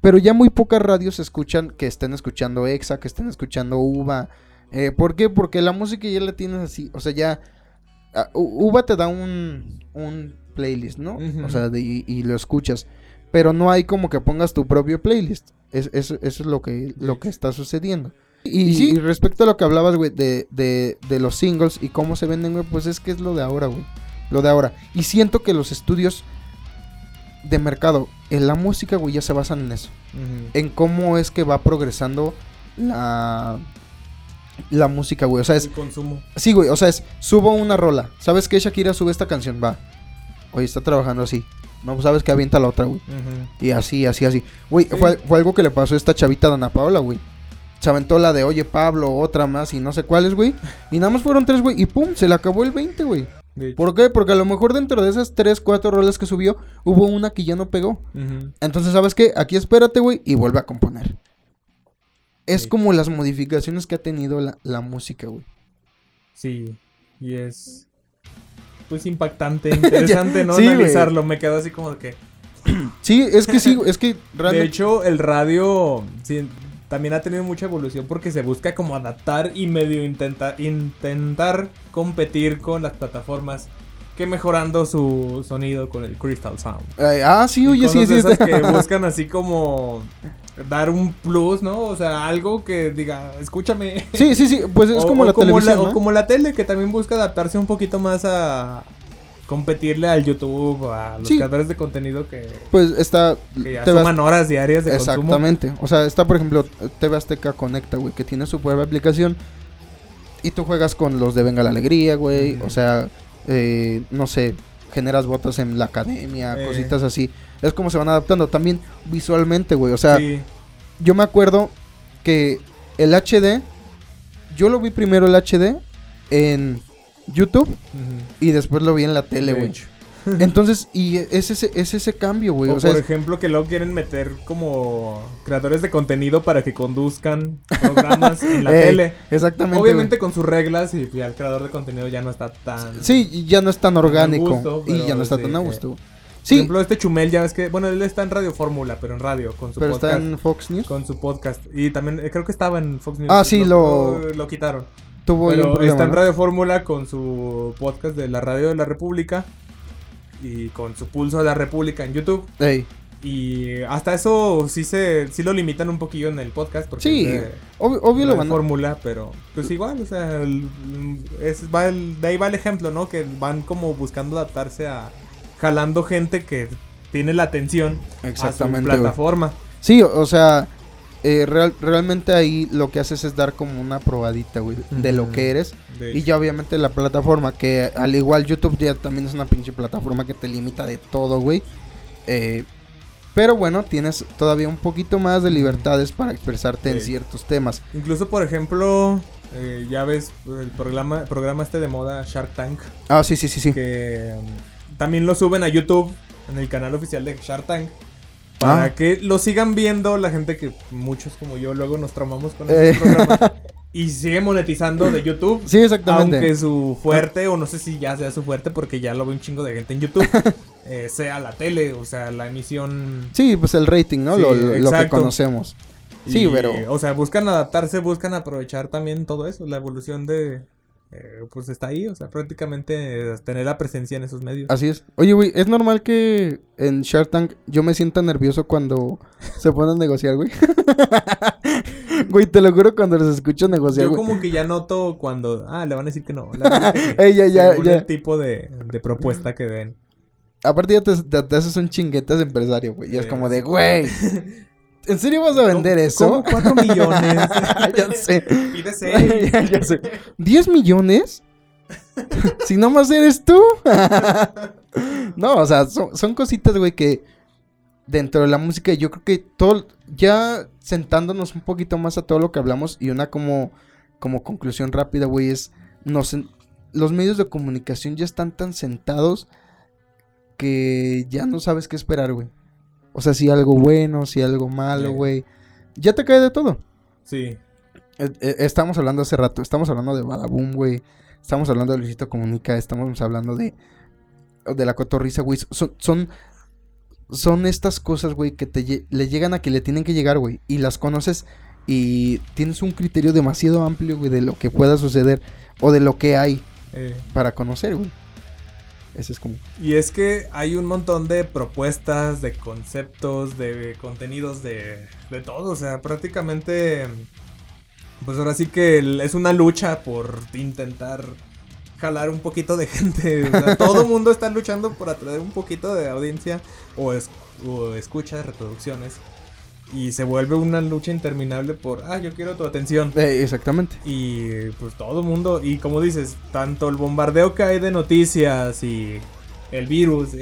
Pero ya muy pocas radios escuchan que estén escuchando EXA, que estén escuchando UVA. Eh, ¿Por qué? Porque la música ya la tienes así. O sea, ya... ah, U- UVA te da un, un playlist, ¿no? O sea, de- y, y lo escuchas. Pero no hay como que pongas tu propio playlist. Es, es- eso es lo que, lo que está sucediendo. Y, sí. y respecto a lo que hablabas, güey, de, de, de los singles y cómo se venden, güey, pues es que es lo de ahora, güey. Lo de ahora. Y siento que los estudios de mercado en la música, güey, ya se basan en eso. En cómo es que va progresando la, la música, güey. O sea, es, El consumo. sí, güey, o sea, es, subo una rola. ¿Sabes qué? Shakira sube esta canción, va. Oye, está trabajando así. No, pues, sabes que avienta la otra, güey. Y así, así, así. Güey, Sí. fue, fue algo que le pasó a esta chavita Dana Paola, güey. Se aventó la de Oye Pablo, otra más y no sé cuáles, güey. Y nada más fueron tres, güey. Y pum, se le acabó el 20, güey. ¿Por qué? Porque a lo mejor dentro de esas tres, cuatro rolas que subió, hubo una que ya no pegó. Entonces, ¿sabes qué? Aquí espérate, güey, y vuelve a componer. Es Sí. como las modificaciones que ha tenido la, la música, güey. Sí, y es pues impactante, [LAUGHS] [LAUGHS] interesante, ¿no? Sí. Analizarlo, me quedo así como de que... Sí, es que sí, es que De hecho, el radio también ha tenido mucha evolución porque se busca como adaptar y medio intentar, intentar competir con las plataformas que mejorando su sonido con el Crystal Sound. Ay, ah, sí, oye, sí, sí. esas que [LAUGHS] buscan así como dar un plus, ¿no? O sea, algo que diga, escúchame. Sí, sí, sí, pues es O- como o la televisión, o ¿no? como la tele, que también busca adaptarse un poquito más a competirle al YouTube, a los Sí. creadores de contenido que, Pues está... que ya suman horas diarias de consumo. Exactamente. O sea, está, por ejemplo, TV Azteca Conecta, güey, que tiene su propia aplicación. Y tú juegas con los de Venga la Alegría, güey. O sea, eh, no sé, generas votos en la academia, Eh. cositas así. Es como se van adaptando también visualmente, güey. O sea, sí. yo me acuerdo que el HD, yo lo vi primero el HD en YouTube y después lo vi en la tele, güey. [LAUGHS] Entonces, y es ese, es ese cambio, güey. O, O sea, por es- ejemplo, que luego quieren meter como creadores de contenido para que conduzcan programas en la [LAUGHS] tele. exactamente. Obviamente con sus reglas y ya el creador de contenido ya no está tan... Sí, ya no es tan orgánico. gusto, y pero ya no está sí, tan a eh, gusto. Por Sí, ejemplo, este Chumel ya ves que... Bueno, él está en Radio Fórmula, pero en radio, con su pero podcast. está en Fox News. Con su podcast. Y también eh, creo que estaba en Fox News. Ah, sí, lo- Lo quitaron. Tuvo ahí un Pero problema, está en ¿no? Radio Fórmula con su podcast de la Radio de la República. Y con su pulso de la República en YouTube. Ey, Y hasta eso sí se sí lo limitan un poquillo en el podcast. Porque Sí, es de- obvio, obvio lo van a... Fórmula, pero pues igual, o sea, el- es, va el- de ahí va el ejemplo, ¿no? Que van como buscando adaptarse a jalando gente que tiene la atención a su Exactamente, plataforma. Sí, o sea, eh, real- realmente ahí lo que haces es dar como una probadita, güey, de lo que eres. Y ya obviamente la plataforma, que al igual YouTube ya también es una pinche plataforma que te limita de todo, güey. Eh, pero bueno, tienes todavía un poquito más de libertades para expresarte en ciertos temas. Incluso, por ejemplo, eh, ya ves el programa, programa este de moda Shark Tank, Ah, sí, sí, sí, sí. que um, también lo suben a YouTube, en el canal oficial de Shark Tank, para Ah. que lo sigan viendo la gente que muchos como yo luego nos traumamos con Eh. este programa [LAUGHS] y sigue monetizando de YouTube. Sí, exactamente. Aunque su fuerte, o no sé si ya sea su fuerte, porque ya lo ve un chingo de gente en YouTube, [LAUGHS] eh, sea la tele, o sea, la emisión. Sí, pues el rating, ¿no? Sí, lo, lo- que conocemos. Sí, Y, pero- O sea, buscan adaptarse, buscan aprovechar también todo eso, la evolución de, eh, pues está ahí, o sea, prácticamente eh, tener la presencia en esos medios. Así es. Oye, güey, es normal que en Shark Tank yo me sienta nervioso cuando se ponen a negociar, güey. [LAUGHS] güey, te lo juro cuando los escucho negociar, Yo güey. como que ya noto cuando, ah, le van a decir que no. [LAUGHS] Ey, ya, ya, el tipo de, de propuesta que den. Aparte ya te, te- te haces un chinguetas de empresario, güey. Y es como de, güey, [LAUGHS] ¿en serio vas a vender eso? Como cuatro millones. [LAUGHS] ya sé. Pide seis. [LAUGHS] ya, ya sé. ¿10 millones? si no más eres tú. [LAUGHS] no, o sea, son, son cositas, güey, que dentro de la música yo creo que todo, ya sentándonos un poquito más a todo lo que hablamos y una como, como conclusión rápida, güey, es, nos, los medios de comunicación ya están tan sentados que ya no sabes qué esperar, güey. O sea, si algo bueno, si algo malo, Sí. güey. Ya te cae de todo. Sí. Eh, eh, estamos hablando hace rato, estamos hablando de Badaboom, güey. Estamos hablando de Luisito Comunica, estamos hablando de de la cotorriza, güey. Son, son son estas cosas, güey, que te le llegan a que le tienen que llegar, güey, y las conoces y tienes un criterio demasiado amplio, güey, de lo que pueda suceder o de lo que hay eh, para conocer, güey. Ese es como Y es que hay un montón de propuestas, de conceptos, de contenidos, de, de todo. O sea, prácticamente, pues ahora sí que es una lucha por intentar jalar un poquito de [LAUGHS] gente. O sea, todo el [LAUGHS] mundo está luchando por atraer un poquito de audiencia o, es, o escucha, reproducciones. Y se vuelve una lucha interminable por, ah, yo quiero tu atención. Eh, exactamente. Y pues todo el mundo, y como dices, tanto el bombardeo que hay de noticias y el virus [LAUGHS] y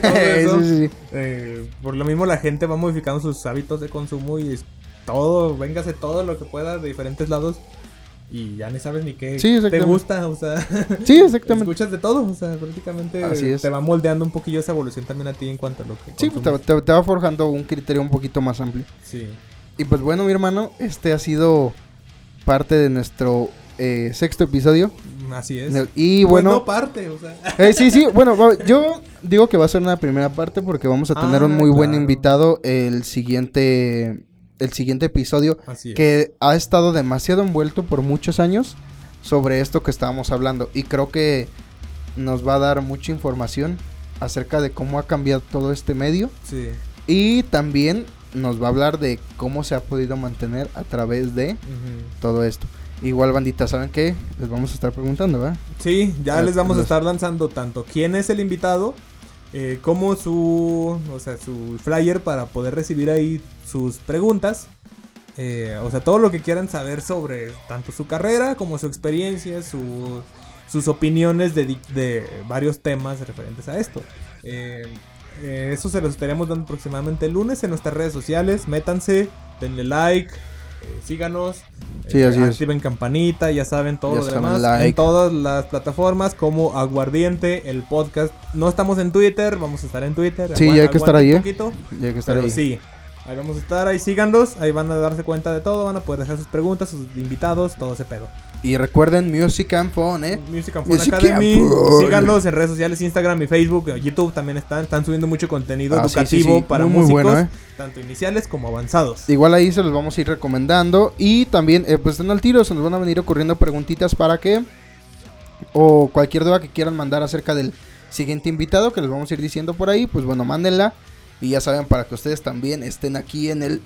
todo [LAUGHS] eso, Sí, sí, sí. eh, por lo mismo la gente va modificando sus hábitos de consumo y es todo, véngase todo lo que pueda de diferentes lados y ya ni sabes ni qué Sí, te gusta, o sea, Sí, exactamente. escuchas de todo, o sea, prácticamente Así es. te va moldeando un poquillo esa evolución también a ti en cuanto a lo que Sí, pues, te, te- te va forjando un criterio un poquito más amplio. Sí. Y pues bueno, mi hermano, este ha sido parte de nuestro eh, sexto episodio. Así es. Y Pues bueno, no parte, o sea. [LAUGHS] eh, sí, sí, bueno, yo digo que va a ser una primera parte porque vamos a tener un Ah, muy buen invitado el siguiente, el siguiente episodio Así es. que ha estado demasiado envuelto por muchos años sobre esto que estábamos hablando y creo que nos va a dar mucha información acerca de cómo ha cambiado todo este medio Sí. y también nos va a hablar de cómo se ha podido mantener a través de todo esto. Igual, bandita, ¿saben qué? Les vamos a estar preguntando, ¿verdad? Sí, ya les vamos a estar lanzando tanto quién es el invitado, eh, como su, o sea, su flyer para poder recibir ahí sus preguntas. Eh, o sea, todo lo que quieran saber sobre tanto su carrera como su experiencia, su- sus opiniones de, de varios temas referentes a esto. Eh, eso se los estaremos dando aproximadamente el lunes en nuestras redes sociales. Métanse, denle like, eh, síganos. Sí, así es. activen campanita, ya saben todo Ya lo demás. like. En todas las plataformas como Aguardiente, el podcast. No estamos en Twitter, vamos a estar en Twitter. Sí, ya hay que estar ahí, ¿eh? poquito, Ya que estar pero ahí. sí. Ahí vamos a estar, ahí síganlos, ahí van a darse cuenta de todo, van a poder dejar sus preguntas, sus invitados, todo ese pedo. Y recuerden Music and Phone, ¿eh? Music and Music Academy, and síganlos en redes sociales, Instagram y Facebook, YouTube también están, están subiendo mucho contenido Ah, sí, sí, educativo sí. para Muy, muy músicos, bueno, ¿eh? tanto iniciales como avanzados. Igual ahí se los vamos a ir recomendando. Y también, eh, pues estén al tiro, se nos van a venir ocurriendo preguntitas para que. O cualquier duda que quieran mandar acerca del siguiente invitado que les vamos a ir diciendo por ahí, pues bueno, mándenla. Y ya saben, para que ustedes también estén aquí en el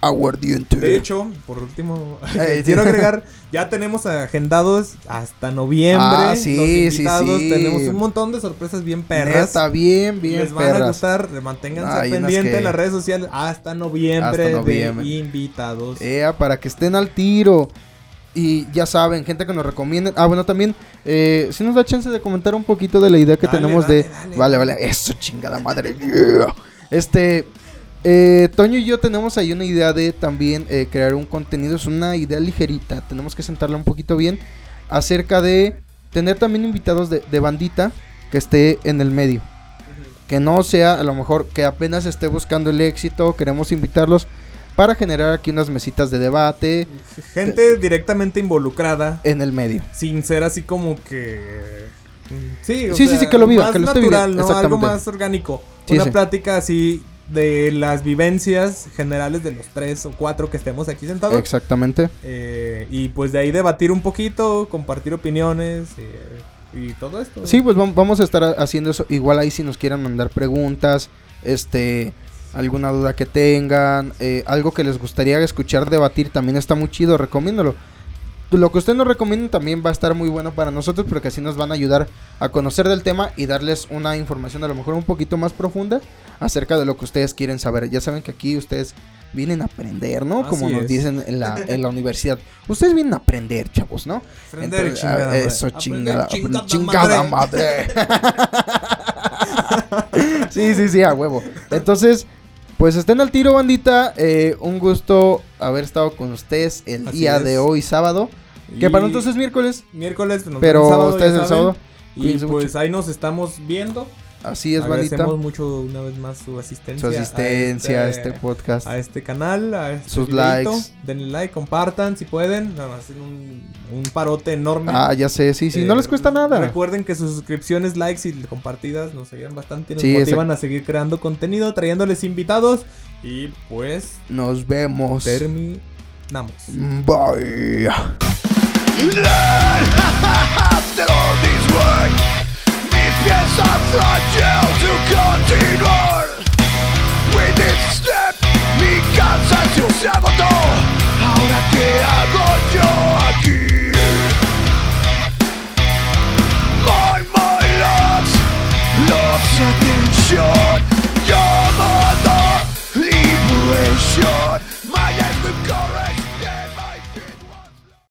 Aguardiente. De hecho, por último, [LAUGHS] [LAUGHS] Eh, quiero agregar, ya tenemos agendados hasta noviembre. Ah, sí, sí, sí. Tenemos un montón de sorpresas bien perras. Está bien, bien, Les van a gustar, manténganse Hay unas pendientes que- en las redes sociales hasta noviembre, Hasta noviembre. de invitados. Ea, para que estén al tiro. Y ya saben, gente que nos recomienden. Ah, bueno, también, eh, si nos da chance de comentar un poquito de la idea que Dale, tenemos dale, de. dale. Vale, vale, eso, chingada madre. [LAUGHS] yeah. Este, eh, Toño y yo tenemos ahí una idea de también eh, crear un contenido. Es una idea ligerita. Tenemos que sentarla un poquito bien. Acerca de tener también invitados de, de bandita que esté en el medio. Que no sea, a lo mejor, que apenas esté buscando el éxito. Queremos invitarlos para generar aquí unas mesitas de debate Gente directamente involucrada, en el medio. sin ser así como que... mm, Sí, o Sí, sí, sea, sí, que lo viva, más que lo esté natural, viviendo, ¿no? Algo más orgánico. Sí, Una sí. plática así de las vivencias generales de los tres o cuatro que estemos aquí sentados. Exactamente. Eh, y pues de ahí debatir un poquito, compartir opiniones eh, y todo esto. Sí, pues vam- vamos a estar ha- haciendo eso. Igual ahí si nos quieren mandar preguntas, este, alguna duda que tengan, eh, algo que les gustaría escuchar debatir, también está muy chido, recomiéndolo. Lo que ustedes nos recomienden también va a estar muy bueno para nosotros porque así nos van a ayudar a conocer del tema y darles una información a lo mejor un poquito más profunda acerca de lo que ustedes quieren saber. Ya saben que aquí ustedes vienen a aprender, ¿no? Así Como nos es. dicen en la, en la [LAUGHS] universidad. Ustedes vienen a aprender, chavos, ¿no? Aprender, Entonces, chingada ah. Eso, chingada, chingada chingada madre. madre. [LAUGHS] sí, sí, sí, a huevo. Entonces, pues estén al tiro, bandita. Eh, un gusto haber estado con ustedes el Así día es. de hoy, sábado. Que Y para nosotros es miércoles, miércoles, nos pero sábado, ustedes el sábado. Y pues mucho. ahí nos estamos viendo. Así es, bandita. Agradecemos mucho una vez más su asistencia. Su asistencia a este, este, podcast. a este canal, a este Sus likes. Denle like, compartan si pueden. Nada más hacen un, un parote enorme. Ah, ya sé, sí, sí, no Eh, les cuesta nada. Recuerden que sus suscripciones, likes y compartidas nos ayudan bastante y nos Sí, motivan a seguir creando contenido, trayéndoles invitados. Y pues Nos vemos. terminamos. Bye. [LAUGHS] guess I'm you to continue With this step, mi casa se sabotó Ahora qué My, my Your mother, liberation